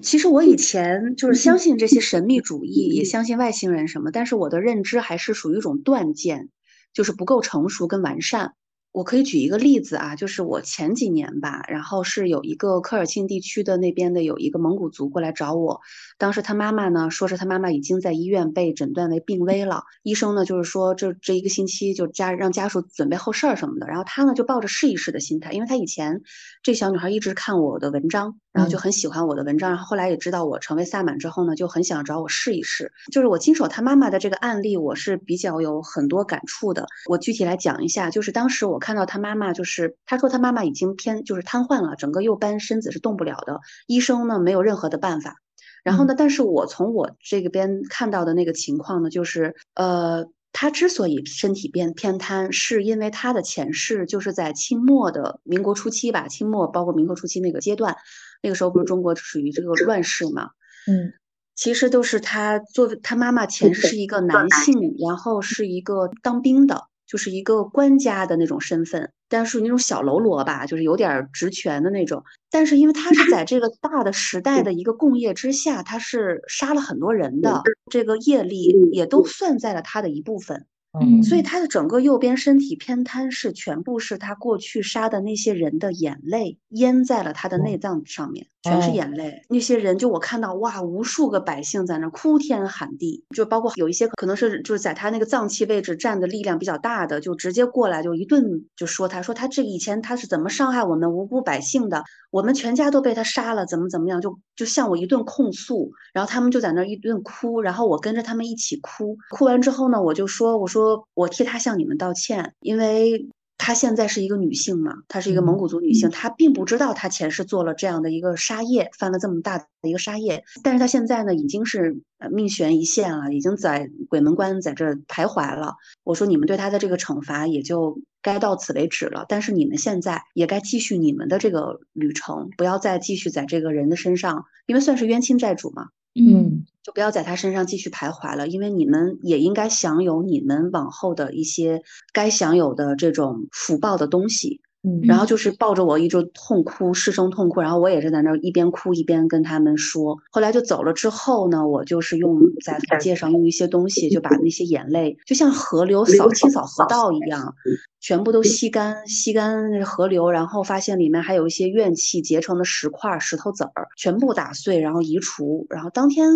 其实我以前就是相信这些神秘主义，也相信外星人什么，但是我的认知还是属于一种断见，就是不够成熟跟完善。我可以举一个例子啊，就是我前几年吧，然后是有一个科尔沁地区的那边的有一个蒙古族过来找我，当时他妈妈呢说是他妈妈已经在医院被诊断为病危了，医生呢就是说这这一个星期就家让家属准备后事儿什么的，然后他呢就抱着试一试的心态，因为他以前这小女孩一直看我的文章，然后就很喜欢我的文章，然后后来也知道我成为萨满之后呢，就很想找我试一试，就是我经手他妈妈的这个案例，我是比较有很多感触的，我具体来讲一下，就是当时我。看到他妈妈，就是他说他妈妈已经偏就是瘫痪了，整个右半身子是动不了的。医生呢没有任何的办法。然后呢，但是我从我这个边看到的那个情况呢，就是呃，他之所以身体变偏瘫，是因为他的前世就是在清末的民国初期吧，清末包括民国初期那个阶段，那个时候不是中国属于这个乱世嘛？嗯，其实都是他作为他妈妈前世是一个男性，然后是一个当兵的。就是一个官家的那种身份，但是那种小喽啰吧，就是有点职权的那种。但是因为他是在这个大的时代的一个共业之下，他是杀了很多人的，这个业力也都算在了他的一部分。嗯。所以他的整个右边身体偏瘫是全部是他过去杀的那些人的眼泪淹在了他的内脏上面，全是哦。眼泪。那些人就我看到哇，无数个百姓在那哭天喊地，就包括有一些可能是就是在他那个脏器位置站的力量比较大的，就直接过来就一顿就说他说他这以前他是怎么伤害我们无辜百姓的，我们全家都被他杀了，怎么怎么样，就就向我一顿控诉，然后他们就在那儿一顿哭，然后我跟着他们一起哭，哭完之后呢，我就说我说我替他向你们道歉，因为。她现在是一个女性嘛，她是一个蒙古族女性，她并不知道她前世做了这样的一个杀业，犯了这么大的一个杀业，但是她现在呢已经是呃命悬一线了，已经在鬼门关在这儿徘徊了。我说你们对她的这个惩罚也就该到此为止了，但是你们现在也该继续你们的这个旅程，不要再继续在这个人的身上，因为算是冤亲债主嘛，嗯就不要在他身上继续徘徊了，因为你们也应该享有你们往后的一些该享有的这种福报的东西。嗯，然后就是抱着我一直痛哭，失声痛哭，然后我也是在那儿一边哭一边跟他们说。后来就走了之后呢，我就是用在法界上用一些东西，就把那些眼泪就像河流扫清扫河道一样，全部都吸干，吸干那河流，然后发现里面还有一些怨气结成的石块、石头子儿，全部打碎，然后移除，然后当天。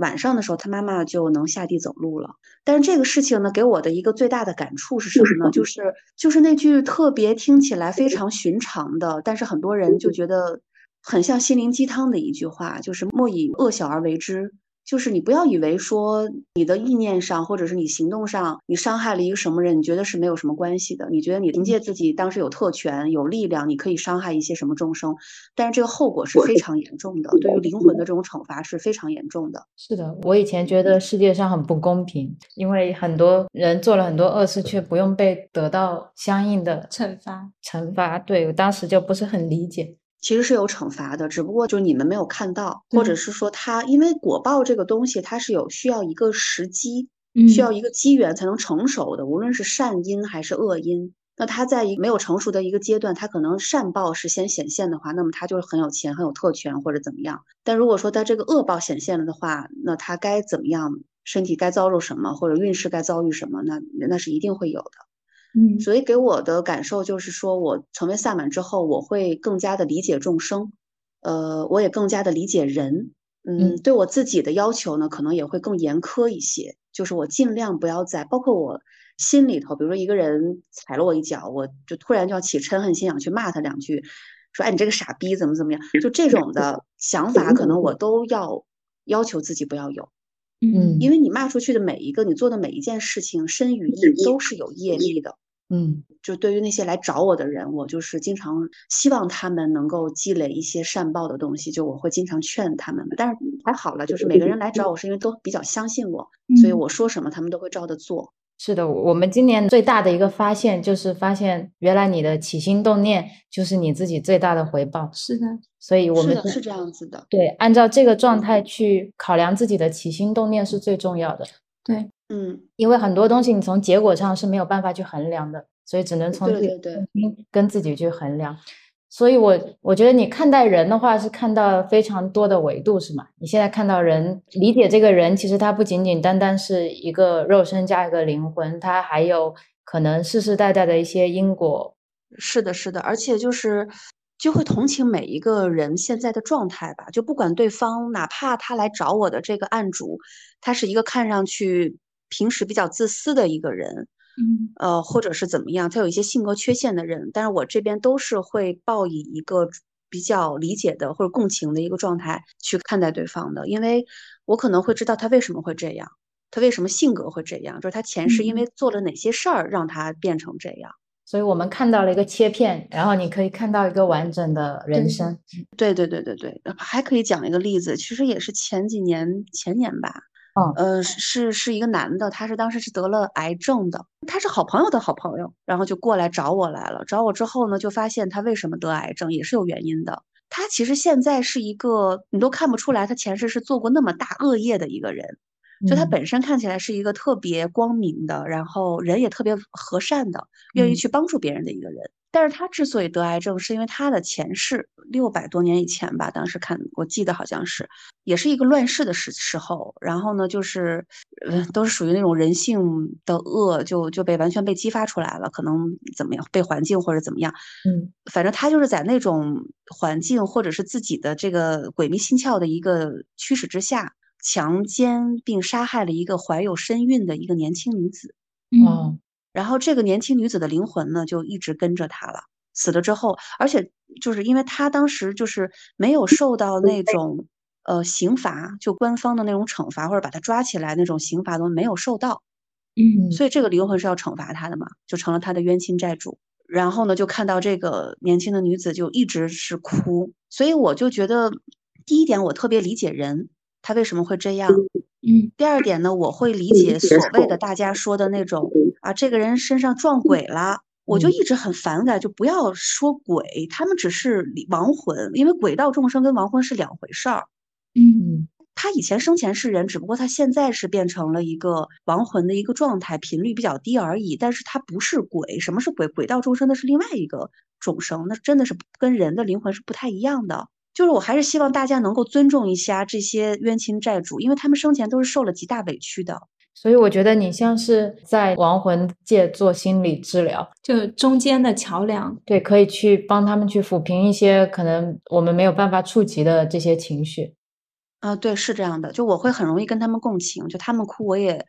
晚上的时候，他妈妈就能下地走路了。但是这个事情呢，给我的一个最大的感触是什么呢？就是就是那句特别听起来非常寻常的，但是很多人就觉得很像心灵鸡汤的一句话，就是莫以恶小而为之。就是你不要以为说你的意念上或者是你行动上，你伤害了一个什么人，你觉得是没有什么关系的。你觉得你凭借自己当时有特权、有力量，你可以伤害一些什么众生，但是这个后果是非常严重的，对于灵魂的这种惩罚是非常严重的。是的，我以前觉得世界上很不公平，因为很多人做了很多恶事，却不用被得到相应的惩罚。惩罚。对我当时就不是很理解。其实是有惩罚的，只不过就是你们没有看到，或者是说它，因为果报这个东西，它是有需要一个时机，嗯需要一个机缘才能成熟的，无论是善因还是恶因。那它在一没有成熟的一个阶段，它可能善报是先显现的话，那么它就是很有钱、很有特权或者怎么样。但如果说它这个恶报显现了的话，那它该怎么样，身体该遭受什么，或者运势该遭遇什么，那那是一定会有的。嗯所以给我的感受就是说，我成为萨满之后，我会更加的理解众生，呃，我也更加的理解人，嗯，嗯对我自己的要求呢，可能也会更严苛一些，就是我尽量不要在，包括我心里头，比如说一个人踩了我一脚，我就突然就要起嗔恨心，想去骂他两句，说，哎，你这个傻逼，怎么怎么样，就这种的 想法，可能我都要要求自己不要有。嗯因为你骂出去的每一个，你做的每一件事情，身与意都是有业力的。嗯就对于那些来找我的人，我就是经常希望他们能够积累一些善报的东西，就我会经常劝他们。但是还好了，就是每个人来找我是因为都比较相信我，所以嗯我说什么他们都会照着做。是的，我们今年最大的一个发现就是发现，原来你的起心动念就是你自己最大的回报。是的，所以我们是这样子的。对按照这个状态去考量自己的起心动念是最重要的，对，嗯，因为很多东西你从结果上是没有办法去衡量的，所以只能从自己对对对跟自己去衡量。所以我我觉得你看待人的话是看到非常多的维度，是吗？你现在看到人，理解这个人，其实他不仅仅单单是一个肉身加一个灵魂，他还有可能世世代代的一些因果。是的，是的，而且就是就会同情每一个人现在的状态吧，就不管对方，哪怕他来找我的这个案主，他是一个看上去平时比较自私的一个人，嗯。呃，或者是怎么样，他有一些性格缺陷的人，但是我这边都是会抱以一个比较理解的或者共情的一个状态去看待对方的，因为我可能会知道他为什么会这样，他为什么性格会这样，就是他前世因为做了哪些事儿让他变成这样。所以我们看到了一个切片，然后你可以看到一个完整的人生。对对对对对，呃还可以讲一个例子，其实也是前几年前年吧，嗯呃，是是一个男的，他是当时是得了癌症的，他是好朋友的好朋友，然后就过来找我来了。找我之后呢，就发现他为什么得癌症也是有原因的。他其实现在是一个你都看不出来，他前世是做过那么大恶业的一个人。就他嗯本身看起来是一个特别光明的，然后人也特别和善的，愿意嗯去帮助别人的一个人。但是他之所以得癌症，是因为他的前世六百多年以前吧，当时看我记得好像是，也是一个乱世的时时候。然后呢，就是，呃，都是属于那种人性的恶，就就被完全被激发出来了，可能怎么样，被环境或者怎么样，嗯，反正他就是在那种环境或者是自己的这个鬼迷心窍的一个驱使之下，强奸并杀害了一个怀有身孕的一个年轻女子。嗯。然后这个年轻女子的灵魂呢，就一直跟着他了。死了之后，而且就是因为他当时就是没有受到那种呃刑罚，就官方的那种惩罚或者把他抓起来那种刑罚都没有受到，嗯，所以这个灵魂是要惩罚他的嘛，就成了他的冤亲债主。然后呢，就看到这个年轻的女子就一直是哭，所以我就觉得第一点我特别理解人，他为什么会这样。嗯，第二点呢，我会理解所谓的大家说的那种啊，这个人身上撞鬼了，我就一直很反感，就不要说鬼，他们只是亡魂，因为鬼道众生跟亡魂是两回事儿。嗯，他以前生前是人，只不过他现在是变成了一个亡魂的一个状态，频率比较低而已。但是他不是鬼，什么是鬼？鬼道众生那是另外一个众生，那真的是跟人的灵魂是不太一样的。就是我还是希望大家能够尊重一下这些冤亲债主，因为他们生前都是受了极大委屈的。所以我觉得你像是在亡魂界做心理治疗，就中间的桥梁，对，可以去帮他们去抚平一些可能我们没有办法触及的这些情绪。啊，对，是这样的，就我会很容易跟他们共情，就他们哭我也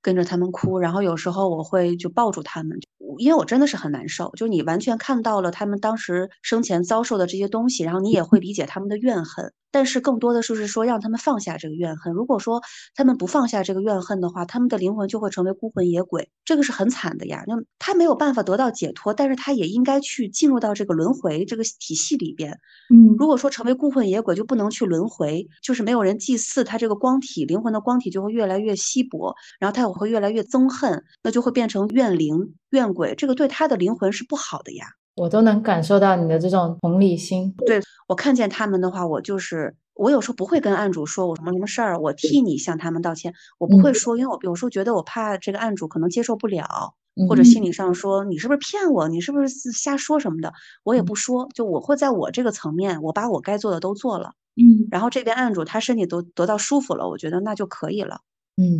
跟着他们哭，然后有时候我会就抱住他们。因为我真的是很难受，就你完全看到了他们当时生前遭受的这些东西，然后你也会理解他们的怨恨。但是更多的就是说让他们放下这个怨恨。如果说他们不放下这个怨恨的话，他们的灵魂就会成为孤魂野鬼，这个是很惨的呀。那他没有办法得到解脱，但是他也应该去进入到这个轮回这个体系里边。嗯，如果说成为孤魂野鬼就不能去轮回，就是没有人祭祀他这个光体，灵魂的光体就会越来越稀薄，然后他也会越来越憎恨，那就会变成怨灵怨鬼，这个对他的灵魂是不好的呀。我都能感受到你的这种同理心。对我看见他们的话，我就是我有时候不会跟案主说我什么什么事儿，我替你向他们道歉，我不会说，因为我有时候觉得我怕这个案主可能接受不了，或者心理上说你是不是骗我，你是不是瞎说什么的，我也不说，就我会在我这个层面，我把我该做的都做了，嗯，然后这边案主他身体都得到舒服了，我觉得那就可以了，嗯。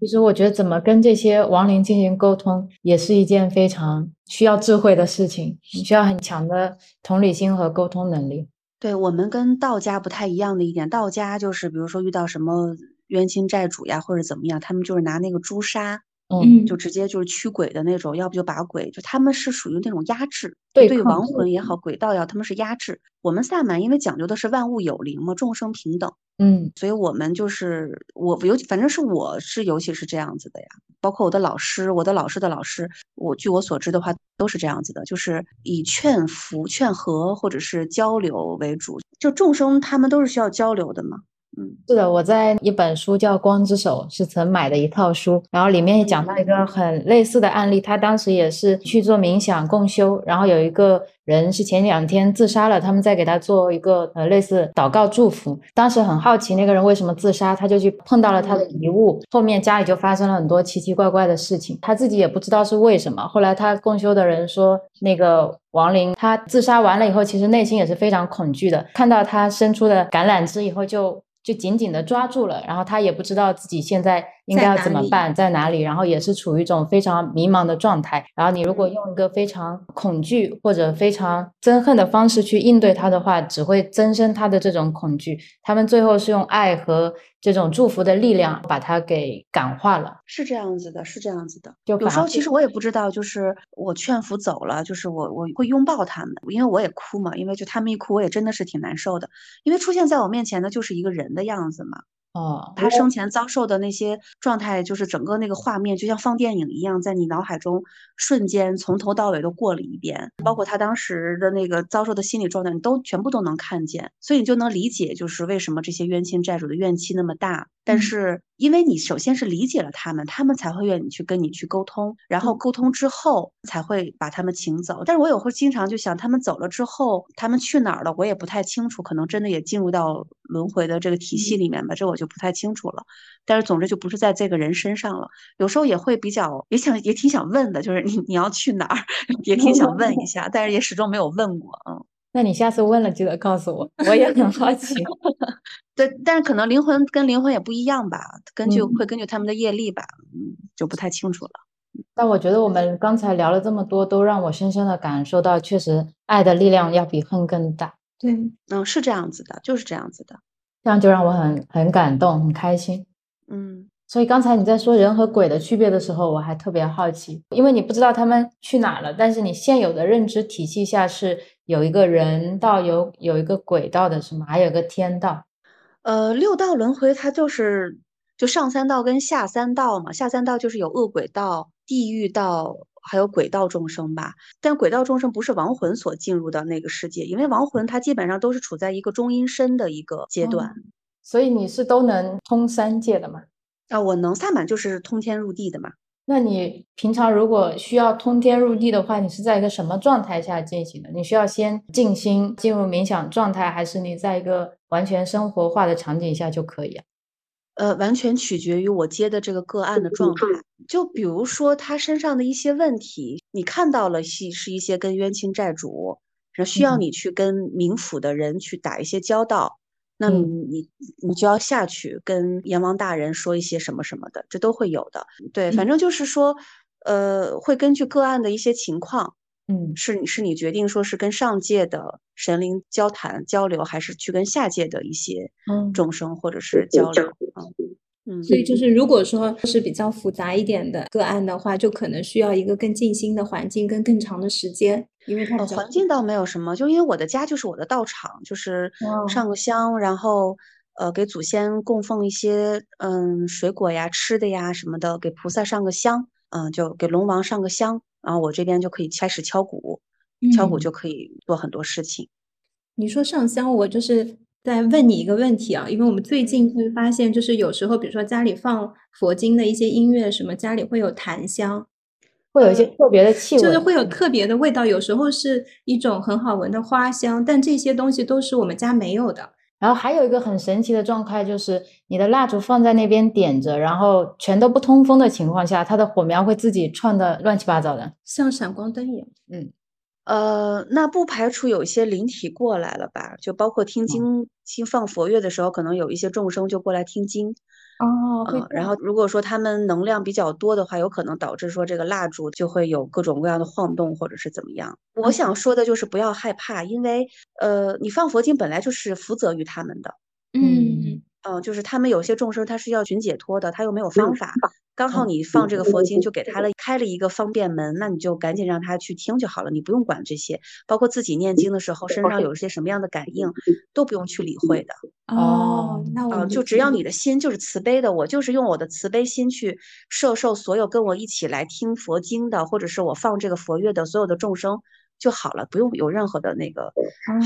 其实我觉得怎么跟这些亡灵进行沟通，也是一件非常需要智慧的事情。需要很强的同理心和沟通能力。对我们跟道家不太一样的一点，道家就是比如说遇到什么冤亲债主呀，或者怎么样，他们就是拿那个朱砂。嗯，就直接就是驱鬼的那种，要不就把鬼，就他们是属于那种压制，对对亡魂也好，鬼道也好，他们是压制。我们萨满因为讲究的是万物有灵嘛，众生平等，嗯，所以我们就是我尤反正是我是尤其是这样子的呀。包括我的老师，我的老师的老师，我据我所知的话都是这样子的，就是以劝服、劝和或者是交流为主。就众生他们都是需要交流的嘛。嗯，是的，我在一本书叫《光之手》，是曾买的一套书，然后里面也讲到一个很类似的案例。他当时也是去做冥想共修，然后有一个人是前两天自杀了，他们在给他做一个呃类似祷告祝福。当时很好奇那个人为什么自杀，他就去碰到了他的遗物，后面家里就发生了很多奇奇怪怪的事情，他自己也不知道是为什么。后来他共修的人说，那个亡灵他自杀完了以后，其实内心也是非常恐惧的，看到他伸出的橄榄枝以后就。就紧紧的抓住了，然后他也不知道自己现在应该要怎么办，在哪里，然后也是处于一种非常迷茫的状态。然后你如果用一个非常恐惧或者非常憎恨的方式去应对他的话，只会增生他的这种恐惧。他们最后是用爱和这种祝福的力量把它给感化了。是这样子的，是这样子的。就有时候其实我也不知道，就是我劝服走了，就是我我会拥抱他们，因为我也哭嘛，因为就他们一哭，我也真的是挺难受的，因为出现在我面前的就是一个人的样子嘛。哦，他生前遭受的那些状态，就是整个那个画面，就像放电影一样，在你脑海中瞬间从头到尾都过了一遍，包括他当时的那个遭受的心理状态，你都全部都能看见，所以你就能理解，就是为什么这些冤亲债主的怨气那么大。但是因为你首先是理解了他们，他们才会愿意去跟你去沟通，然后沟通之后才会把他们请走。但是我也会经常就想，他们走了之后，他们去哪儿了，我也不太清楚，可能真的也进入到轮回的这个体系里面吧，这我就不太清楚了。但是总之就不是在这个人身上了。有时候也会比较也想也挺想问的，就是你你要去哪儿，也挺想问一下，但是也始终没有问过，嗯。那你下次问了记得告诉我，我也很好奇。对，但是可能灵魂跟灵魂也不一样吧，根据会根据他们的业力吧，嗯，就不太清楚了。但我觉得我们刚才聊了这么多，都让我深深的感受到，确实爱的力量要比恨更大。对，嗯，是这样子的，就是这样子的，这样就让我很很感动，很开心。嗯，所以刚才你在说人和鬼的区别的时候，我还特别好奇，因为你不知道他们去哪了，但是你现有的认知体系下是有一个人道，有有一个鬼道的，是吗？还有个天道。呃，六道轮回它就是就上三道跟下三道嘛，下三道就是有恶鬼道、地狱道，还有鬼道众生吧。但鬼道众生不是亡魂所进入的那个世界，因为亡魂它基本上都是处在一个中阴身的一个阶段。所以你是都能通三界的嘛？啊，我能，萨满就是通天入地的嘛。那你平常如果需要通天入地的话，你是在一个什么状态下进行的？你需要先静心进入冥想状态，还是你在一个完全生活化的场景下就可以啊？呃，完全取决于我接的这个个案的状态。就比如说他身上的一些问题，你看到了是是一些跟冤亲债主，然后需要你去跟冥府的人去打一些交道。那你你你就要下去跟阎王大人说一些什么什么的，这都会有的。对，反正就是说，呃，会根据个案的一些情况，嗯，是你是你决定说是跟上界的神灵交谈交流，还是去跟下界的一些众生或者是交流啊。嗯，所以就是如果说是比较复杂一点的个案的话，就可能需要一个更静心的环境，跟更长的时间，因为它环境倒没有什么，就因为我的家就是我的道场，就是上个香，然后呃给祖先供奉一些嗯水果呀、吃的呀什么的，给菩萨上个香，嗯就给龙王上个香，然后我这边就可以开始敲鼓，敲鼓就可以做很多事情。你说上香，我就是。在问你一个问题啊，因为我们最近会发现，就是有时候，比如说家里放佛经的一些音乐，什么家里会有檀香，会有一些特别的气味，就是会有特别的味道。有时候是一种很好闻的花香，但这些东西都是我们家没有的。然后还有一个很神奇的状态，就是你的蜡烛放在那边点着，然后全都不通风的情况下，它的火苗会自己窜的乱七八糟的，像闪光灯一样。嗯。呃，那不排除有一些灵体过来了吧？就包括听经、听放佛乐的时候，可能有一些众生就过来听经。哦，嗯，然后如果说他们能量比较多的话，有可能导致说这个蜡烛就会有各种各样的晃动，或者是怎么样。我想说的就是不要害怕，因为呃，你放佛经本来就是福泽于他们的。嗯。嗯，就是他们有些众生他是要寻解脱的，他又没有方法，刚好你放这个佛经就给他了开了一个方便门，那你就赶紧让他去听就好了，你不用管这些，包括自己念经的时候身上有一些什么样的感应，都不用去理会的。哦，那我就只要你的。心就是慈悲的，我就是用我的慈悲心去摄受所有跟我一起来听佛经的，或者是我放这个佛乐的所有的众生就好了，不用有任何的那个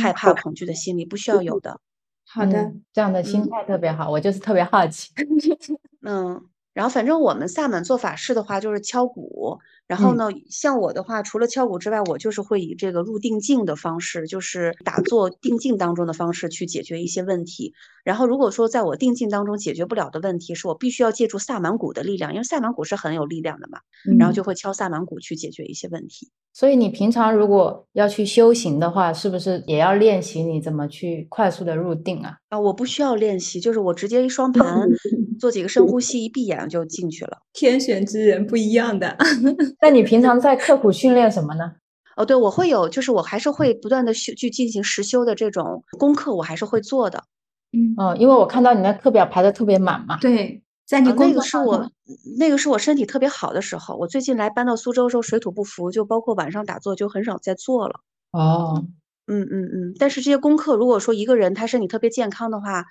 害怕恐惧的心理，不。需要有的。好的，这样的心态特别好，我就是特别好奇。嗯，然后反正我们萨满做法事的话，就是敲鼓。然后呢，像我的话，除了敲鼓之外，我就是会以这个入定境的方式，就是打坐定境当中的方式去解决一些问题。然后如果说在我定境当中解决不了的问题，是我必须要借助萨满鼓的力量，因为萨满鼓是很有力量的嘛。然后就会敲萨满鼓去解决一些问题。所以你平常如果要去修行的话，是不是也要练习你怎么去快速的入定啊？啊，我不需要练习，就是我直接一双盘，做几个深呼吸，一闭眼就进去了。天选之人不一样的。那你平常在刻苦训练什么呢？哦，对，我会有，就是我还是会不断的去，去进行实修的这种功课，我还是会做的。嗯，哦，因为我看到你的课表排的特别满嘛。对，在你那个是我那个是我身体特别好的时候。我最近来搬到苏州时候水土不服，就包括晚上打坐就很少再做了。哦，嗯嗯嗯，但是这些功课，如果说一个人他身体特别健康的话。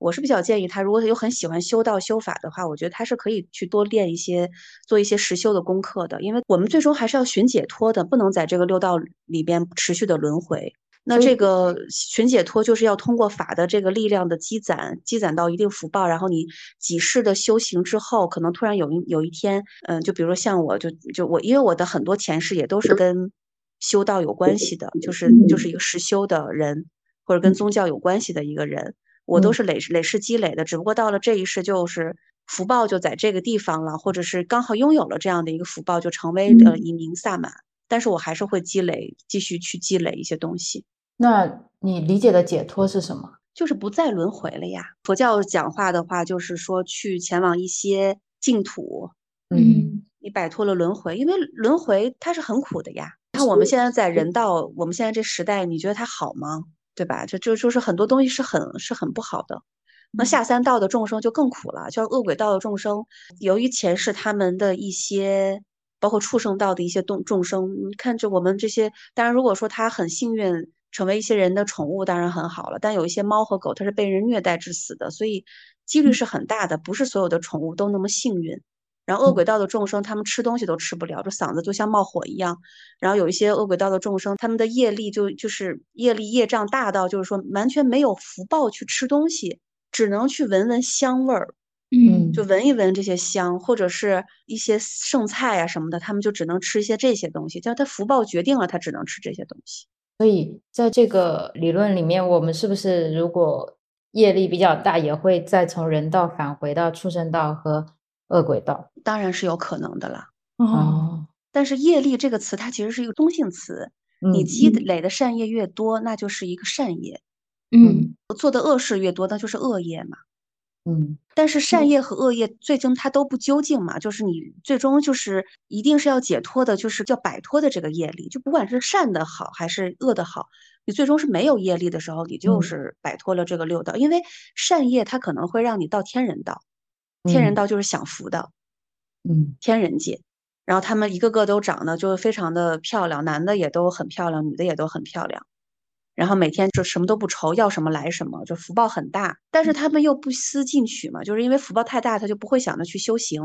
我是比较建议他，如果他有很喜欢修道修法的话，我觉得他是可以去多练一些，做一些实修的功课的。因为我们最终还是要寻解脱的，不能在这个六道里边持续的轮回。那这个寻解脱就是要通过法的这个力量的积攒，积攒到一定福报，然后你几世的修行之后，可能突然有一有一天，嗯，就比如说像我，就就我，因为我的很多前世也都是跟修道有关系的，就是就是一个实修的人，或者跟宗教有关系的一个人，我都是累累世积累的，只不过到了这一世就是福报就在这个地方了，或者是刚好拥有了这样的一个福报，就成为了一名萨满。但是我还是会积累，继续去积累一些东西。那你理解的解脱是什么？就是不再轮回了呀。佛教讲话的话，就是说去前往一些净土。嗯，你摆脱了轮回，因为轮回它是很苦的呀。看我们现在在人道，我们现在这时代，你觉得它好吗？对吧？就就就是很多东西是很是很不好的。那下三道的众生就更苦了，就是恶鬼道的众生，由于前世他们的一些。包括畜生道的一些动众生，你看着我们这些，当然如果说他很幸运成为一些人的宠物，当然很好了。但有一些猫和狗，它是被人虐待致死的，所以几率是很大的，不是所有的宠物都那么幸运。然后恶鬼道的众生，他们吃东西都吃不了，这嗓子就像冒火一样。然后有一些恶鬼道的众生，他们的业力就就是业力业障大到，就是说完全没有福报去吃东西，只能去闻闻香味儿。嗯，就闻一闻这些香，或者是一些剩菜啊什么的，他们就只能吃一些这些东西。叫他福报决定了，他只能吃这些东西。所以在这个理论里面，我们是不是如果业力比较大，也会再从人道返回到畜生道和恶鬼道？当然是有可能的了。哦，但是业力这个词，它其实是一个中性词。你积累的善业越多，那就是一个善业。嗯，做的恶事越多，那就是恶业嘛。嗯，但是善业和恶业最终它都不究竟嘛，就是你最终就是一定是要解脱的，就是叫摆脱的这个业力，就不管是善的好还是恶的好，你最终是没有业力的时候，你就是摆脱了这个六道，因为善业它可能会让你到天人道，天人道就是享福的，嗯，天人界，然后他们一个个都长得就非常的漂亮，男的也都很漂亮，女的也都很漂亮。然后每天就什么都不愁，要什么来什么，就福报很大。但是他们又不思进取嘛，就是因为福报太大，他就不会想着去修行。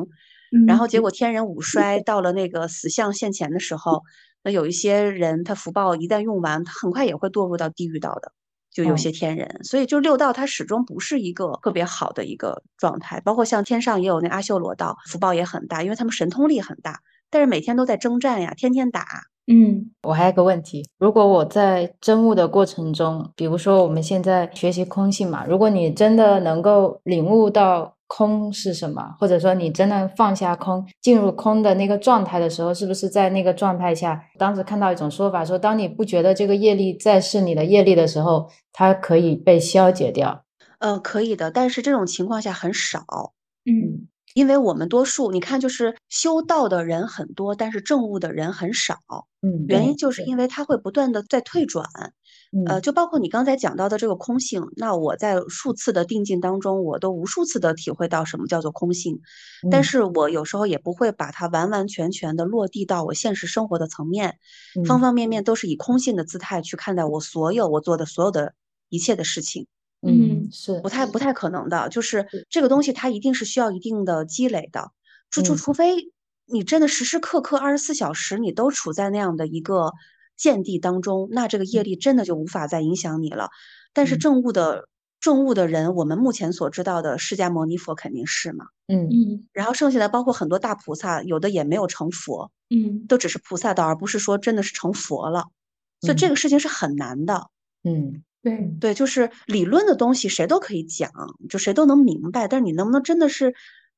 然后结果天人五衰到了那个死相现前的时候，那有一些人他福报一旦用完，他很快也会堕入到地狱道的。就有些天人，所以就六道它始终不是一个特别好的一个状态。包括像天上也有那阿修罗道，福报也很大，因为他们神通力很大，但是每天都在征战呀，天天打。嗯，我还有个问题，如果我在真悟的过程中，比如说我们现在学习空性嘛，如果你真的能够领悟到空是什么，或者说你真的放下空，进入空的那个状态的时候，是不是在那个状态下，当时看到一种说法说，当你不觉得这个业力在是你的业力的时候，它可以被消解掉？呃，可以的，但是这种情况下很少。嗯。因为我们多数，你看，就是修道的人很多，但是证悟的人很少。嗯，原因就是因为它会不断的在退转。呃，就包括你刚才讲到的这个空性，那我在数次的定境当中，我都无数次的体会到什么叫做空性。但是我有时候也不会把它完完全全的落地到我现实生活的层面，方方面面都是以空性的姿态去看待我所有我做的所有的一切的事情。嗯，是不太不太。可能的，就是这个东西它一定是需要一定的积累的，除除除。非你真的时时刻刻二十四小时你都处在那样的一个见地当中，那这个业力真的就无法再影响你了。但是正悟的正悟的人，我们目前所知道的释迦牟尼佛肯定是嘛，嗯。嗯，然后剩下的包括很多大菩萨，有的也没有成佛，嗯，都只是菩萨道，而不是说真的是成佛了，所以这个事情是很难的，嗯。对对，就是理论的东西谁都可以讲，就谁都能明白。但是你能不能真的是，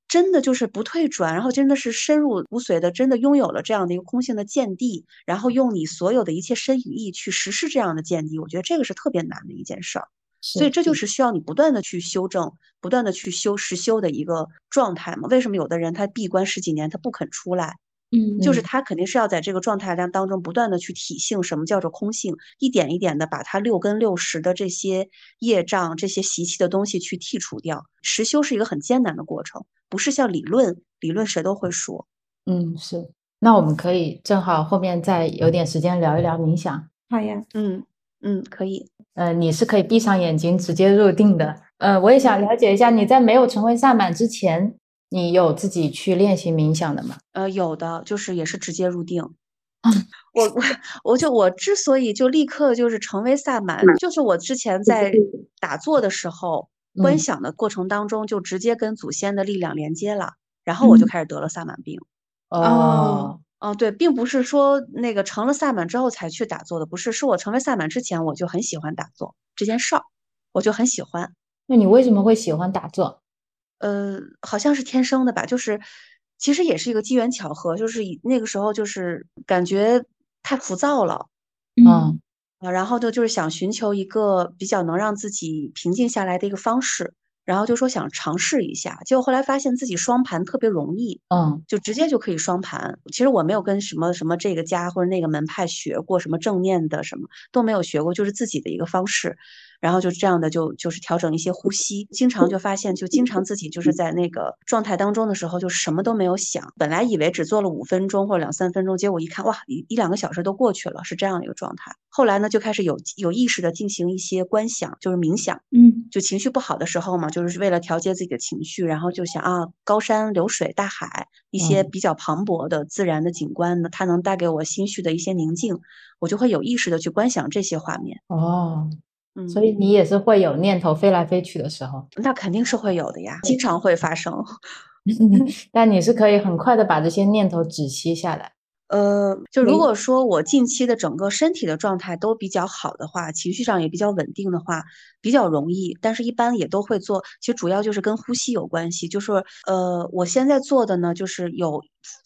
真的就是不退转，然后真的是深入骨髓的，真的拥有了这样的一个空性的见地，然后用你所有的一切身与意去实施这样的见地，我觉得这个是特别难的一件事儿。所以这就是需要你不断的去修正，不断的去修实修的一个状态嘛。为什么有的人他闭关十几年他不肯出来？嗯，就是他肯定是要在这个状态量当中不断的去体性，什么叫做空性，一点一点的把他六根六识的这些业障、这些习气的东西去剔除掉。实修是一个很艰难的过程，不是像理论，理论谁都会说。嗯，是。那我们可以正好后面再有点时间聊一聊冥想。好呀，嗯嗯，可以。呃，你是可以闭上眼睛直接入定的。呃，我也想了解一下，你在没有成为萨满之前。你有自己去练习冥想的吗？呃，有的，就是也是直接入定。我我我就我之所以就立刻就是成为萨满，就是我之前在打坐的时候观嗯想的过程当中，就直接跟祖先的力量连接了，然后我就嗯开始得了萨满病。哦，哦，对，并不是说那个成了萨满之后才去打坐的，不是，是我成为萨满之前我就很喜欢打坐这件事儿，我就很喜欢。那你为什么会喜欢打坐？呃，好像是天生的吧，就是其实也是一个机缘巧合，就是以那个时候就是感觉太浮躁了。嗯啊，然后就就是想寻求一个比较能让自己平静下来的一个方式，然后就说想尝试一下，结果后来发现自己双盘特别容易，嗯就直接就可以双盘。其实我没有跟什么什么这个家或者那个门派学过什么正念的什么都没有学过，就是自己的一个方式。然后就这样的就就是调整一些呼吸，经常就发现就经常自己就是在那个状态当中的时候就什么都没有想，本来以为只做了五分钟或者两三分钟，结果一看哇一一两个小时都过去了，是这样的一个状态。后来呢就开始有有意识的进行一些观想，就是冥想。嗯就情绪不好的时候嘛，就是为了调节自己的情绪，然后就想啊，高山流水、大海一些嗯比较磅礴的自然的景观呢，它能带给我心绪的一些宁静，我就会有意识的去观想这些画面。哦，嗯，所以你也是会有念头飞来飞去的时候，那肯定是会有的呀，经常会发生。但你是可以很快的把这些念头止息下来。呃，就如果说我近期的整个身体的状态都比较好的话，情绪上也比较稳定的话，比较容易。但是，一般也都会做。其实主要就是跟呼吸有关系。就是呃，我现在做的呢，就是有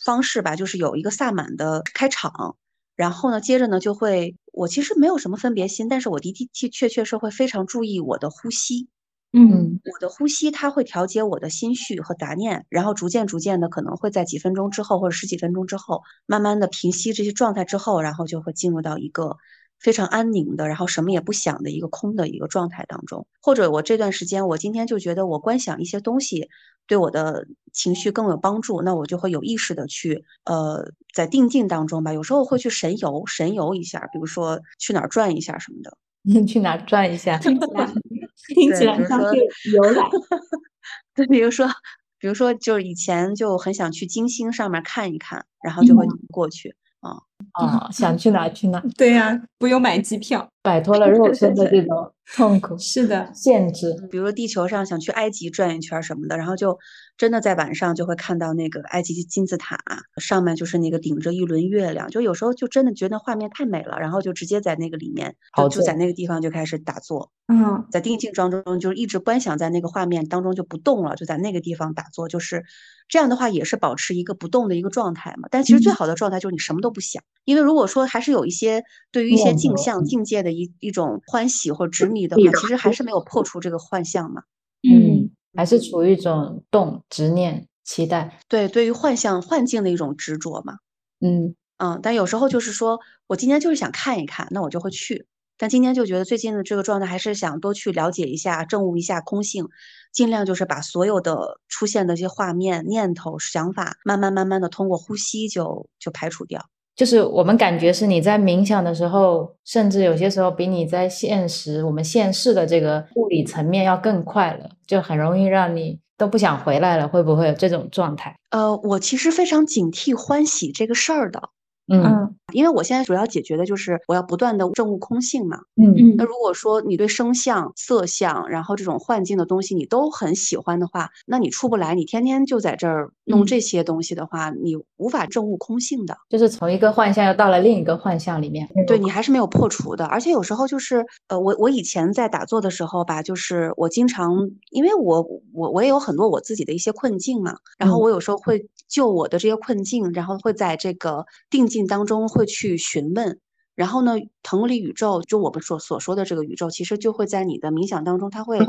方式吧，就是有一个萨满的开场，然后呢，接着呢就会，我其实没有什么分别心，但是我的的确确确是会非常注意我的呼吸。嗯嗯我的呼吸它会调节我的心绪和杂念，然后逐渐逐渐的可能会在几分钟之后或者十几分钟之后，慢慢的平息这些状态之后，然后就会进入到一个非常安宁的，然后什么也不想的一个空的一个状态当中。或者我这段时间，我今天就觉得我观想一些东西对我的情绪更有帮助，那我就会有意识的去呃在定静当中吧，有时候会去神游神游一下，比如说去哪儿转一下什么的。去哪儿转一下？听起来听起来像是游览。对，比如说，比如说，就是以前就很想去金星上面看一看，然后就会过去啊。哦，想去哪去哪，对呀、不用买机票。摆脱了肉身的这种 痛苦是的，限制。比如说地球上想去埃及转一圈儿什么的，然后就真的在晚上就会看到那个埃及金字塔上面就是那个顶着一轮月亮，就有时候就真的觉得画面太美了，然后就直接在那个里面好就就在那个地方就开始打坐，嗯在定静当中就是一直观想在那个画面当中就不动了，就在那个地方打坐，就是这样的话也是保持一个不动的一个状态嘛。但其实最嗯好的状态就是你什么都不想，因为如果说还是有一些对于一些镜像嗯境界的一一种欢喜或者执迷的话，其实还是没有破除这个幻象嘛。嗯，还是处于一种动、执念、期待。对，对于幻象幻境的一种执着嘛。嗯嗯，但有时候就是说我今天就是想看一看，那我就会去。但今天就觉得最近的这个状态，还是想多去了解一下、证悟一下空性，尽量就是把所有的出现的一些画面、念头、想法，慢慢慢慢的通过呼吸就就排除掉。就是我们感觉是你在冥想的时候，甚至有些时候比你在现实我们现世的这个物理层面要更快了，就很容易让你都不想回来了。会不会有这种状态？呃，我其实非常警惕欢喜这个事儿的，嗯。嗯。因为我现在主要解决的就是我要不断的证悟空性嘛。嗯。嗯。那如果说你对声像、色相，然后这种幻境的东西你都很喜欢的话，那你出不来，你天天就在这儿弄嗯。这些东西的话，你无法证悟空性的。就是从一个幻象又到了另一个幻象里面。对你还是没有破除的，而且有时候就是，呃，我我以前在打坐的时候吧，就是我经常，因为我我我也有很多我自己的一些困境嘛，然后嗯。我有时候会就我的这些困境，然后会在这个定境当中会去询问，然后呢，腾格里宇宙就我们所所说的这个宇宙，其实就会在你的冥想当中，它会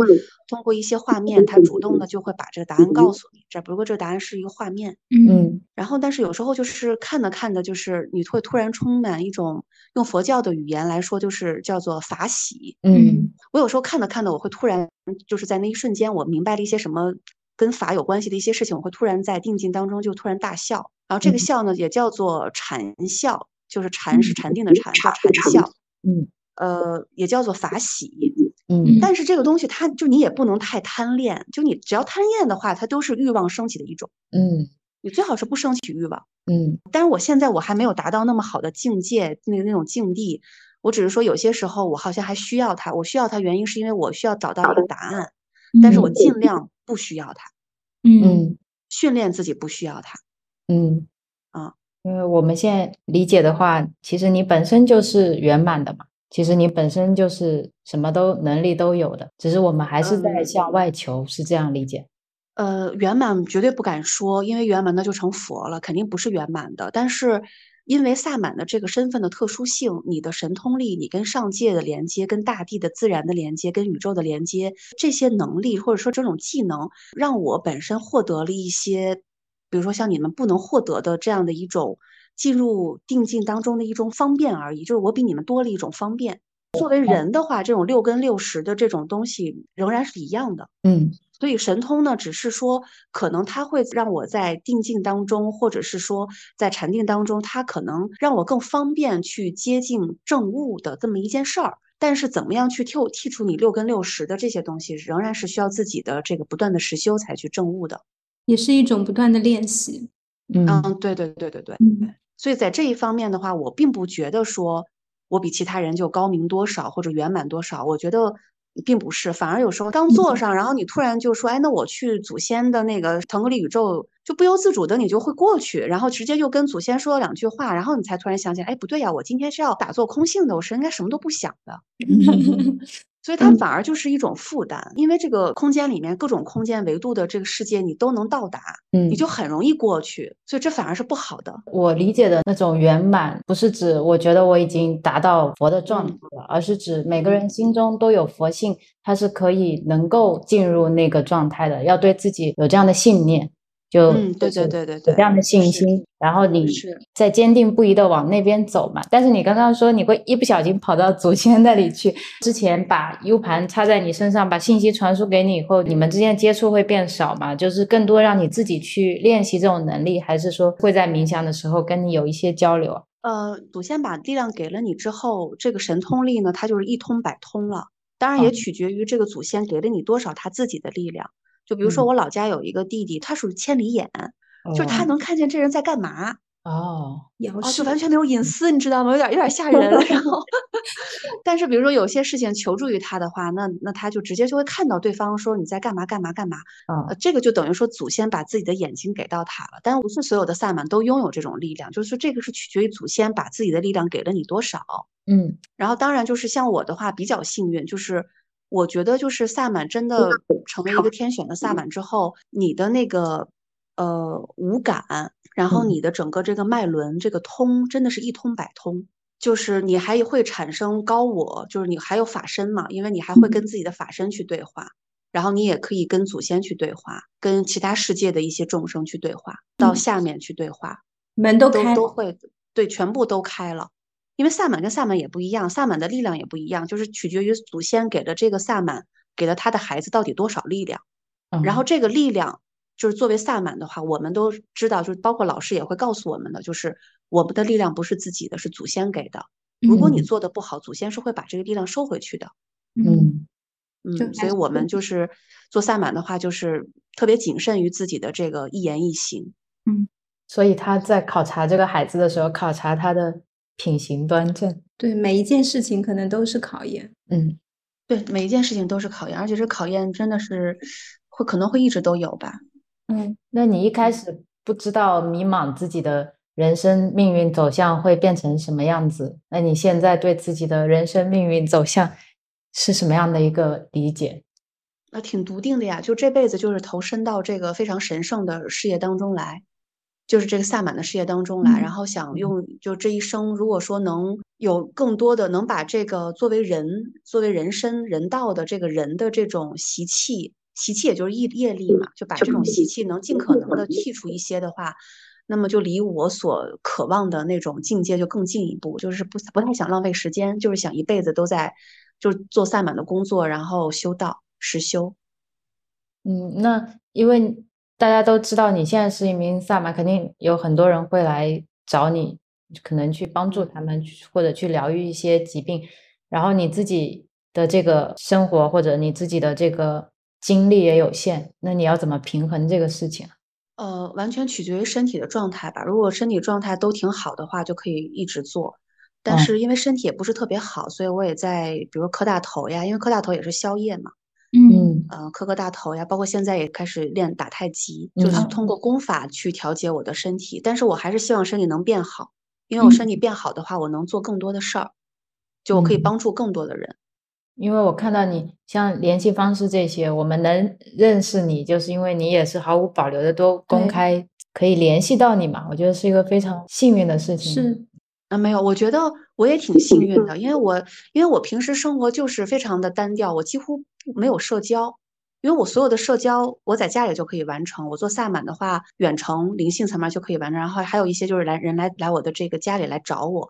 通过一些画面，它主动的就会把这个答案告诉你，这不过这个答案是一个画面。嗯嗯然后，但是有时候就是看着看着，就是你会突然充满一种用佛教的语言来说，就是叫做法喜。嗯我有时候看着看着，我会突然就是在那一瞬间，我明白了一些什么跟法有关系的一些事情，我会突然在定境当中就突然大笑。然后这个嗯笑呢，也叫做禅笑，就是禅是禅定的禅，叫禅笑。嗯呃，也叫做法喜。嗯但是这个东西，它就你也不能太贪恋，就你只要贪恋的话，它都是欲望升起的一种。嗯你最好是不升起欲望。嗯但是我现在我还没有达到那么好的境界，那个那种境地。我只是说有些时候我好像还需要它，我需要它原因是因为我需要找到一个答案，但是我尽量不需要它，嗯嗯训练自己不需要它。嗯啊，因为我们现在理解的话，其实你本身就是圆满的嘛，其实你本身就是什么都能力都有的，只是我们还是在嗯向外求，是这样理解？呃，圆满绝对不敢说，因为圆满那就成佛了，肯定不是圆满的。但是因为萨满的这个身份的特殊性，你的神通力，你跟上界的连接，跟大地的自然的连接，跟宇宙的连接，这些能力或者说这种技能，让我本身获得了一些，比如说像你们不能获得的这样的一种进入定境当中的一种方便而已，就是我比你们多了一种方便。作为人的话，这种六根六识的这种东西仍然是一样的。嗯所以神通呢，只是说可能它会让我在定境当中，或者是说在禅定当中，它可能让我更方便去接近正悟的这么一件事儿。但是怎么样去剔剔除你六根六识的这些东西，仍然是需要自己的这个不断的实修才去证悟的。也是一种不断的练习。嗯嗯，对对对对对。嗯所以在这一方面的话，我并不觉得说我比其他人就高明多少或者圆满多少，我觉得并不是，反而有时候刚坐上，然后你突然就说，哎，那我去祖先的那个腾格里宇宙，就不由自主的你就会过去，然后直接就跟祖先说了两句话，然后你才突然想起来，哎，不对呀，我今天是要打坐空性的，我是应该什么都不想的。所以它反而就是一种负担，因为这个空间里面各种空间维度的这个世界你都能到达，嗯你就很容易过去，所以这反而是不好的。我理解的那种圆满，不是指我觉得我已经达到佛的状态了，而是指每个人心中都有佛性，他是可以能够进入那个状态的，要对自己有这样的信念，就嗯，对对对对对，这样的信心，然后你是再坚定不移的往那边走嘛。但是你刚刚说你会一不小心跑到祖先那里去，之前把 U 盘插在你身上，把信息传输给你以后，你们之间的接触会变少嘛？就是更多让你自己去练习这种能力，还是说会在冥想的时候跟你有一些交流啊？呃，祖先把力量给了你之后，这个神通力呢，它就是一通百通了。当然也嗯取决于这个祖先给了你多少他自己的力量。就比如说嗯我老家有一个弟弟，他属于千里眼，就是他哦能看见这人在干嘛，哦，哦，遥视就完全没有隐私，你知道吗？有点有点吓人。然后，但是比如说有些事情求助于他的话，那那他就直接就会看到对方说你在干嘛干嘛干嘛。嗯呃，这个就等于说祖先把自己的眼睛给到他了，但不是所有的萨满都拥有这种力量，就是说这个是取决于祖先把自己的力量给了你多少。嗯然后当然就是像我的话比较幸运，就是我觉得就是萨满真的成为一个天选的萨满之后，你的那个呃五感，然后嗯你的整个这个脉轮这个通真的是一通百通。就是你还会产生高我，就是你还有法身嘛，因为你还会跟自己的法身去对话，然后你也可以跟祖先去对话，跟其他世界的一些众生去对话，到嗯下面去对话。门都都开了，都会对，全部都开了。因为萨满跟萨满也不一样，萨满的力量也不一样，就是取决于祖先给了这个萨满，给了他的孩子到底多少力量。然后嗯这个力量，就是作为萨满的话，我们都知道，就是包括老师也会告诉我们的，就是我们的力量不是自己的，是祖先给的。如果你嗯做的不好，祖先是会把这个力量收回去的。嗯就嗯，所以我们就是做萨满的话，就是特别谨慎于自己的这个一言一行。嗯所以他在考察这个孩子的时候，考察他的品行端正。对每一件事情可能都是考验。嗯对，每一件事情都是考验，而且这考验真的是会可能会一直都有吧。嗯，那你一开始不知道迷茫自己的人生命运走向会变成什么样子，那你现在对自己的人生命运走向是什么样的一个理解？那挺笃定的呀，就这辈子就是投身到这个非常神圣的事业当中来，就是这个萨满的事业当中来，然嗯。后想用就这一生，如果说能有更多的能把这个作为人、作为人身人道的这个人的这种习气，习气也就是业业力嘛，就把这种习气能尽可能的剔除一些的话，那么就离我所渴望的那种境界就更进一步，就是不不太想浪费时间，就是想一辈子都在就是做萨满的工作，然后修道实修。嗯，那因为大家都知道你现在是一名萨满，肯定有很多人会来找你，可能去帮助他们，去或者去疗愈一些疾病。然后你自己的这个生活或者你自己的这个精力也有限，那你要怎么平衡这个事情啊？呃，完全取决于身体的状态吧。如果身体状态都挺好的话，就可以一直做。但是因为身体也不是特别好，所以我也在，比如磕大头呀，因为磕大头也是宵夜嘛。嗯呃，磕个大头呀，包括现在也开始练打太极，就是通过功法去调节我的身体。但是我还是希望身体能变好，因为我身体变好的话，我能做更多的事儿，就我可以帮助更多的人。因为我看到你像联系方式这些，我们能认识你，就是因为你也是毫无保留的都公开可以联系到你嘛。我觉得是一个非常幸运的事情。是，啊，没有，我觉得我也挺幸运的，因为我因为我平时生活就是非常的单调，我几乎没有社交，因为我所有的社交我在家里就可以完成。我做萨满的话，远程灵性层面就可以完成，然后还有一些就是来人来来我的这个家里来找我。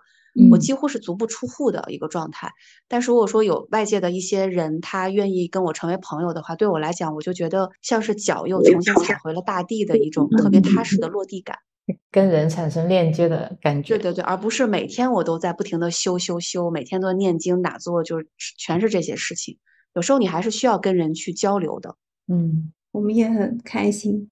我几乎是足不出户的一个状态，但是如果说有外界的一些人，他愿意跟我成为朋友的话，对我来讲，我就觉得像是脚又重新踩回了大地的一种特别踏实的落地感，跟人产生链接的感觉。对对对，而不是每天我都在不停的修修修，每天都在念经打坐，就是全是这些事情。有时候你还是需要跟人去交流的。嗯，我们也很开心。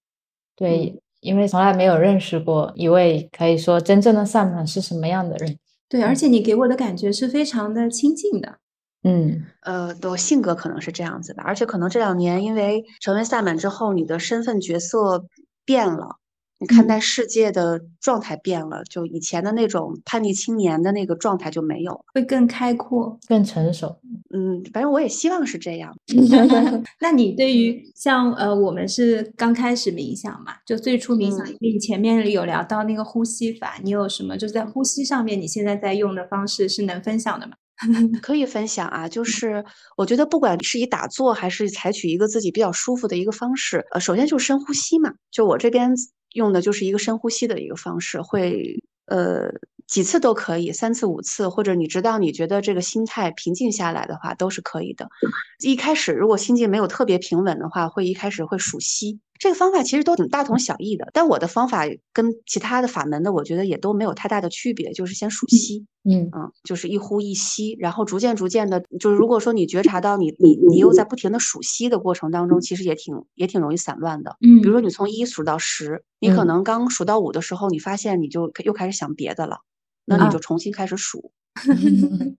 对，因为从来没有认识过一位可以说真正的萨满是什么样的人。对，而且你给我的感觉是非常的亲近的。嗯，呃，我性格可能是这样子的，而且可能这两年因为成为萨满之后，你的身份角色变了，你看待世界的状态变了，就以前的那种叛逆青年的那个状态就没有了，会更开阔。更成熟。嗯，反正我也希望是这样。那你对于像呃，我们是刚开始冥想嘛，就最初冥想，嗯因为你前面有聊到那个呼吸法，你有什么就是在呼吸上面，你现在在用的方式是能分享的吗？可以分享啊，就是我觉得不管是以打坐还是采取一个自己比较舒服的一个方式，呃，首先就是深呼吸嘛，就我这边用的就是一个深呼吸的一个方式，会呃几次都可以，三次五次，或者你直到你觉得这个心态平静下来的话都是可以的。一开始如果心境没有特别平稳的话，会一开始会数息。这个方法其实都挺大同小异的，但我的方法跟其他的法门的，我觉得也都没有太大的区别，就是先数息。嗯嗯，就是一呼一吸，然后逐渐逐渐的，就是如果说你觉察到你你你又在不停的数息的过程当中，其实也挺也挺容易散乱的。嗯比如说你从一数到十，你可嗯能刚数到五的时候，你发现你就又开始想别的了，那啊你就重新开始数，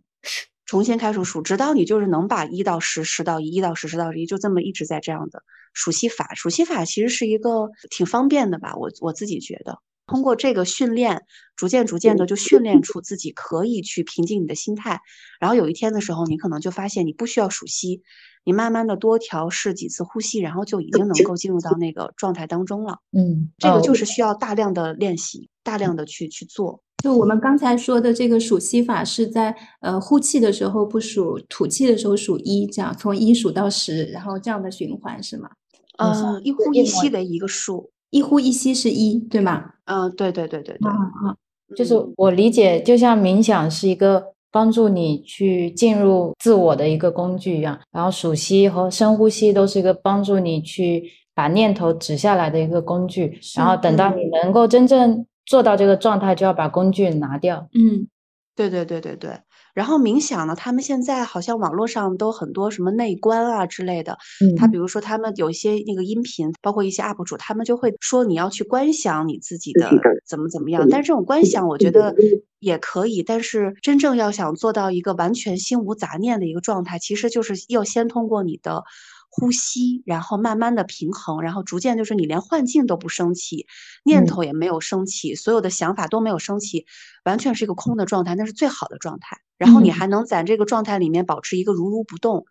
重新开始数，直到你就是能把一到十、十到一、一到十、十到一，就这么一直在这样的数息法。数息法其实是一个挺方便的吧，我我自己觉得。通过这个训练，逐渐逐渐的就训练出自己可以去平静你的心态，然后有一天的时候，你可能就发现你不需要数息，你慢慢的多调试几次呼吸，然后就已经能够进入到那个状态当中了。嗯，这个哦就是需要大量的练习，大量的去去做。就我们刚才说的这个数息法，是在呃呼气的时候不数，吐气的时候数一，这样从一数到十，然后这样的循环是吗？嗯、一呼一吸的一个数。一呼一吸是一，对吗？嗯、对对对对对，啊啊，就是嗯我理解，就像冥想是一个帮助你去进入自我的一个工具一样，然后数息和深呼吸都是一个帮助你去把念头止下来的一个工具，然后等到你能够真正做到这个状态，就要把工具拿掉。嗯对对对对对。然后冥想呢，他们现在好像网络上都很多什么内观啊之类的，嗯他比如说他们有一些那个音频，包括一些 UP 主，他们就会说你要去观想你自己的怎么怎么样。但是这种观想，我觉得也可以，但是真正要想做到一个完全心无杂念的一个状态，其实就是要先通过你的呼吸，然后慢慢的平衡，然后逐渐就是你连幻境都不升起，念嗯头也没有升起，所有的想法都没有升起，完全是一个空的状态，那是最好的状态。然后你嗯还能在这个状态里面保持一个如如不动，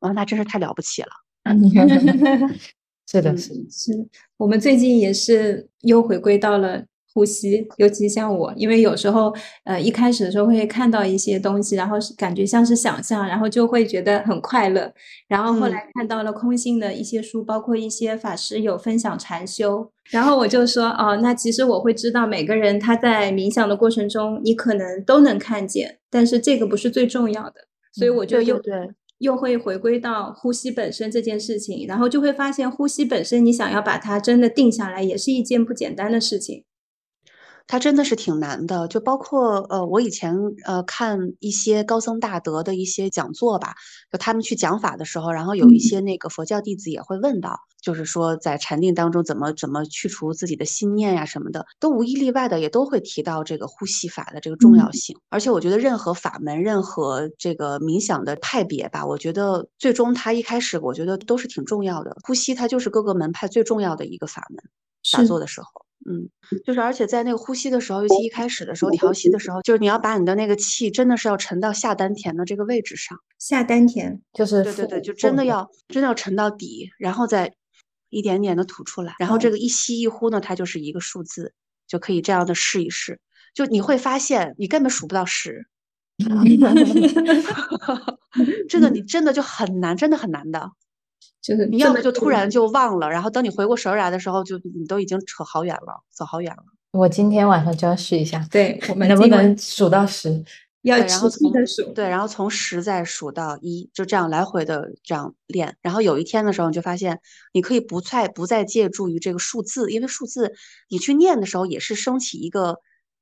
哇，那真是太了不起了。是的，嗯是的，是我们最近也是又回归到了呼吸，尤其像我，因为有时候呃一开始的时候会看到一些东西，然后是感觉像是想象，然后就会觉得很快乐。然后后嗯来看到了空性的一些书，包括一些法师有分享禅修，然后我就说哦，那其实我会知道每个人他在冥想的过程中，你可能都能看见，但是这个不是最重要的，所以我就又对，又会回归到呼吸本身这件事情，然后就会发现呼吸本身，你想要把它真的定下来，也是一件不简单的事情。它真的是挺难的，就包括呃，我以前呃看一些高僧大德的一些讲座吧，就他们去讲法的时候，然后有一些那个佛教弟子也会问到，就是说在禅定当中怎么怎么去除自己的心念呀什么的，都无一例外的也都会提到这个呼吸法的这个重要性。而且我觉得任何法门、任何这个冥想的派别吧，我觉得最终它一开始我觉得都是挺重要的，呼吸它就是各个门派最重要的一个法门，打坐的时候。嗯，就是而且在那个呼吸的时候，尤其一开始的时候调息的时候，就是你要把你的那个气真的是要沉到下丹田的这个位置上。下丹田就是对对对，就真的要真的要沉到底，然后再一点点的吐出来，然后这个一吸一呼呢，它就是一个数字，就可以这样的试一试。就你会发现你根本数不到十 这个你真的就很难，真的很难的。就是你要么就突然就忘了，然后等你回过神来的时候，就你都已经扯好远了，走好远了。我今天晚上就要试一下，对我们能不能数到十？要然后从的数，对，然后从十再数到一，就这样来回的这样练。然后有一天的时候，你就发现你可以不再不再借助于这个数字，因为数字你去念的时候也是升起一个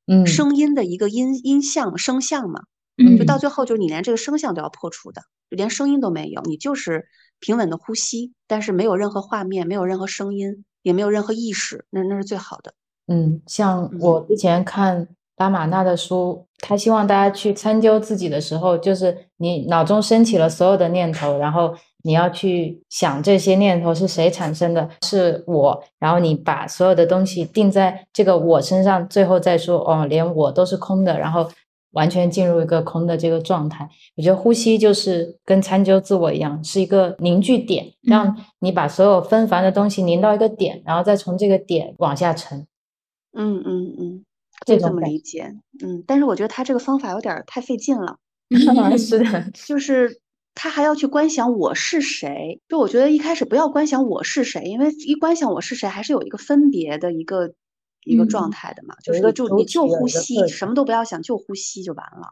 嗯声音的一个音音像声像嘛，嗯就到最后就是你连这个声像都要破除的，就连声音都没有，你就是平稳的呼吸，但是没有任何画面，没有任何声音，也没有任何意识，那那是最好的。嗯，像我之前看拉玛那的书，他希望大家去参究自己的时候，就是你脑中升起了所有的念头，然后你要去想这些念头是谁产生的，是我，然后你把所有的东西定在这个我身上，最后再说哦，连我都是空的，然后完全进入一个空的这个状态。我觉得呼吸就是跟参究自我一样，是一个凝聚点，让你把所有纷繁的东西凝到一个点，然后再从这个点往下沉。嗯嗯嗯，可以这么理解。嗯，但是我觉得他这个方法有点儿太费劲了。是的，就是他还要去观想我是谁。就我觉得一开始不要观想我是谁，因为一观想我是谁，还是有一个分别的一个一个状嗯态的嘛。就有一个是你就你就呼吸，什么都不要想，就呼吸就完了。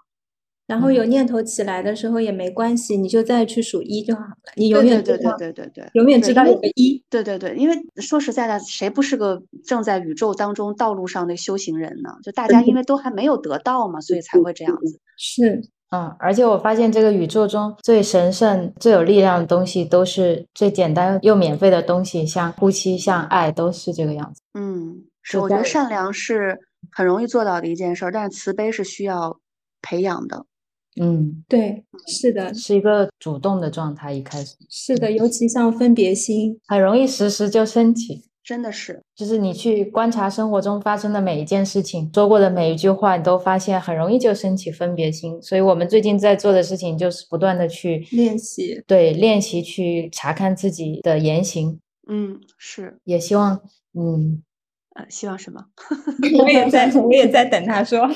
然后有念头起来的时候也没关系，你就再去数一就好了。你永远对对远知道，对对对对，永远知道对因为有个一。对对对，因为说实在的，谁不是个正在宇宙当中道路上的修行人呢？就大家因为都还没有得到嘛，所以才会这样子。是，嗯，而且我发现这个宇宙中最神圣、最有力量的东西，都是最简单又免费的东西，像呼吸、像爱，都是这个样子。嗯，是，我觉得善良是很容易做到的一件事儿，但是慈悲是需要培养的。嗯，对，是的，是一个主动的状态，一开始是的，尤其像分别心，很容易时时就升起。真的是，就是你去观察生活中发生的每一件事情，说过的每一句话，你都发现很容易就升起分别心。所以我们最近在做的事情，就是不断的去练习。对练习去查看自己的言行，嗯，是，也希望嗯，呃，希望什么？我也在，我也在等他说。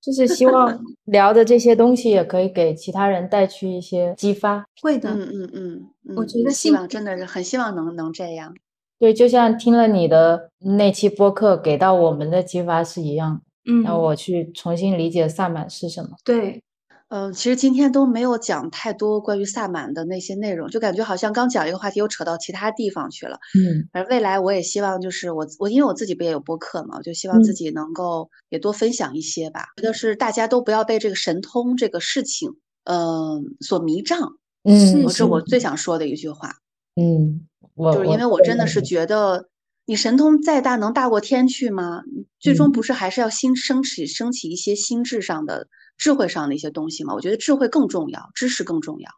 就是希望聊的这些东西也可以给其他人带去一些激发。会的，嗯嗯嗯嗯，我觉得希望真的是很希望能能这样。对，就像听了你的那期播客给到我们的激发是一样的，嗯，让我去重新理解萨满是什么。对，嗯，其实今天都没有讲太多关于萨满的那些内容，就感觉好像刚讲一个话题又扯到其他地方去了。嗯而未来我也希望就是我我因为我自己不也有播客嘛，我就希望自嗯己能够也多分享一些吧。觉得是大家都不要被这个神通这个事情，嗯、所迷障。嗯我这我最想说的一句话，嗯，我就是因为我真的是觉得，你神通再大，能大过天去吗？最终嗯不是还是要心升起升起一些心智上的、智慧上的一些东西吗？我觉得智慧更重要，知识更重要。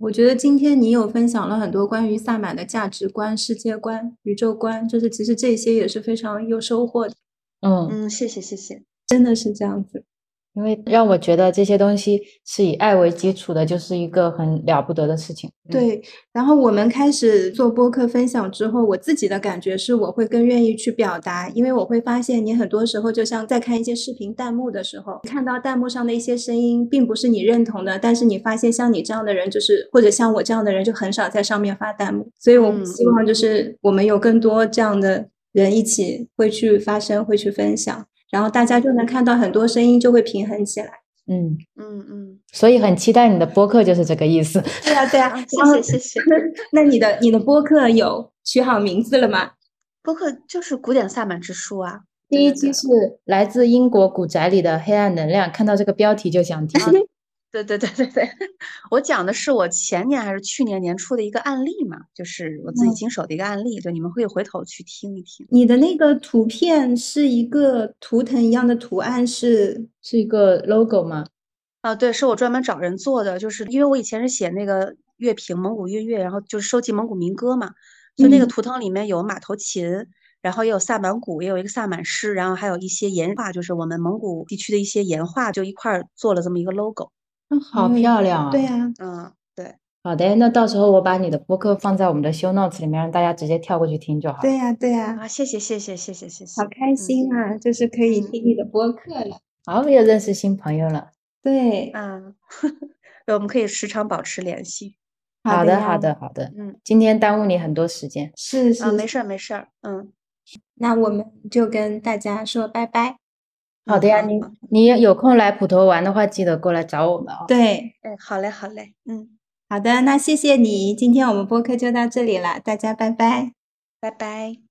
我觉得今天你有分享了很多关于萨满的价值观、世界观、宇宙观，就是其实这些也是非常有收获的，嗯，嗯，谢谢谢谢。真的是这样子。因为让我觉得这些东西是以爱为基础的，就是一个很了不得的事情。嗯，对，然后我们开始做播客分享之后，我自己的感觉是我会更愿意去表达，因为我会发现你很多时候就像在看一些视频弹幕的时候，看到弹幕上的一些声音并不是你认同的，但是你发现像你这样的人，就是或者像我这样的人，就很少在上面发弹幕，所以我嗯希望就是我们有更多这样的人一起会去发声，会去分享。然后大家就能看到很多声音就会平衡起来。嗯，嗯嗯，所以很期待你的播客，就是这个意思。对啊，对啊，谢谢谢谢。那你的你的播客有取好名字了吗？播客就是古典萨满之书啊。第一期是来自英国古宅里的黑暗能量，看到这个标题就想听。对对对对对，我讲的是我前年还是去年年初的一个案例嘛，就是我自己经手的一个案例，就你们可以回头去听一听。你的那个图片是一个图腾一样的图案，是是一个 logo 吗？啊，对，是我专门找人做的，就是因为我以前是写那个乐评蒙古音乐，然后就是收集蒙古民歌嘛，所以那个图腾里面有马头琴，然后也有萨满鼓，也有一个萨满诗，然后还有一些岩画，就是我们蒙古地区的一些岩画，就一块儿做了这么一个 logo。好漂亮啊！对呀，嗯，对，好的，那到时候我把你的播客放在我们的 show notes 里面，让大家直接跳过去听就好。对呀，对呀，啊，谢谢，谢谢，谢谢，谢谢，好开心啊，就是可以听你的播客了。好，又认识新朋友了。对，嗯，对，我们可以时常保持联系。好的，好的，好的。嗯，今天耽误你很多时间。是是，没事儿，没事儿。嗯，那我们就跟大家说拜拜。好的呀，你你有空来普陀玩的话，记得过来找我们哦。对，嗯，好嘞，好嘞，嗯，好的，那谢谢你，今天我们播客就到这里了，大家拜拜，拜拜。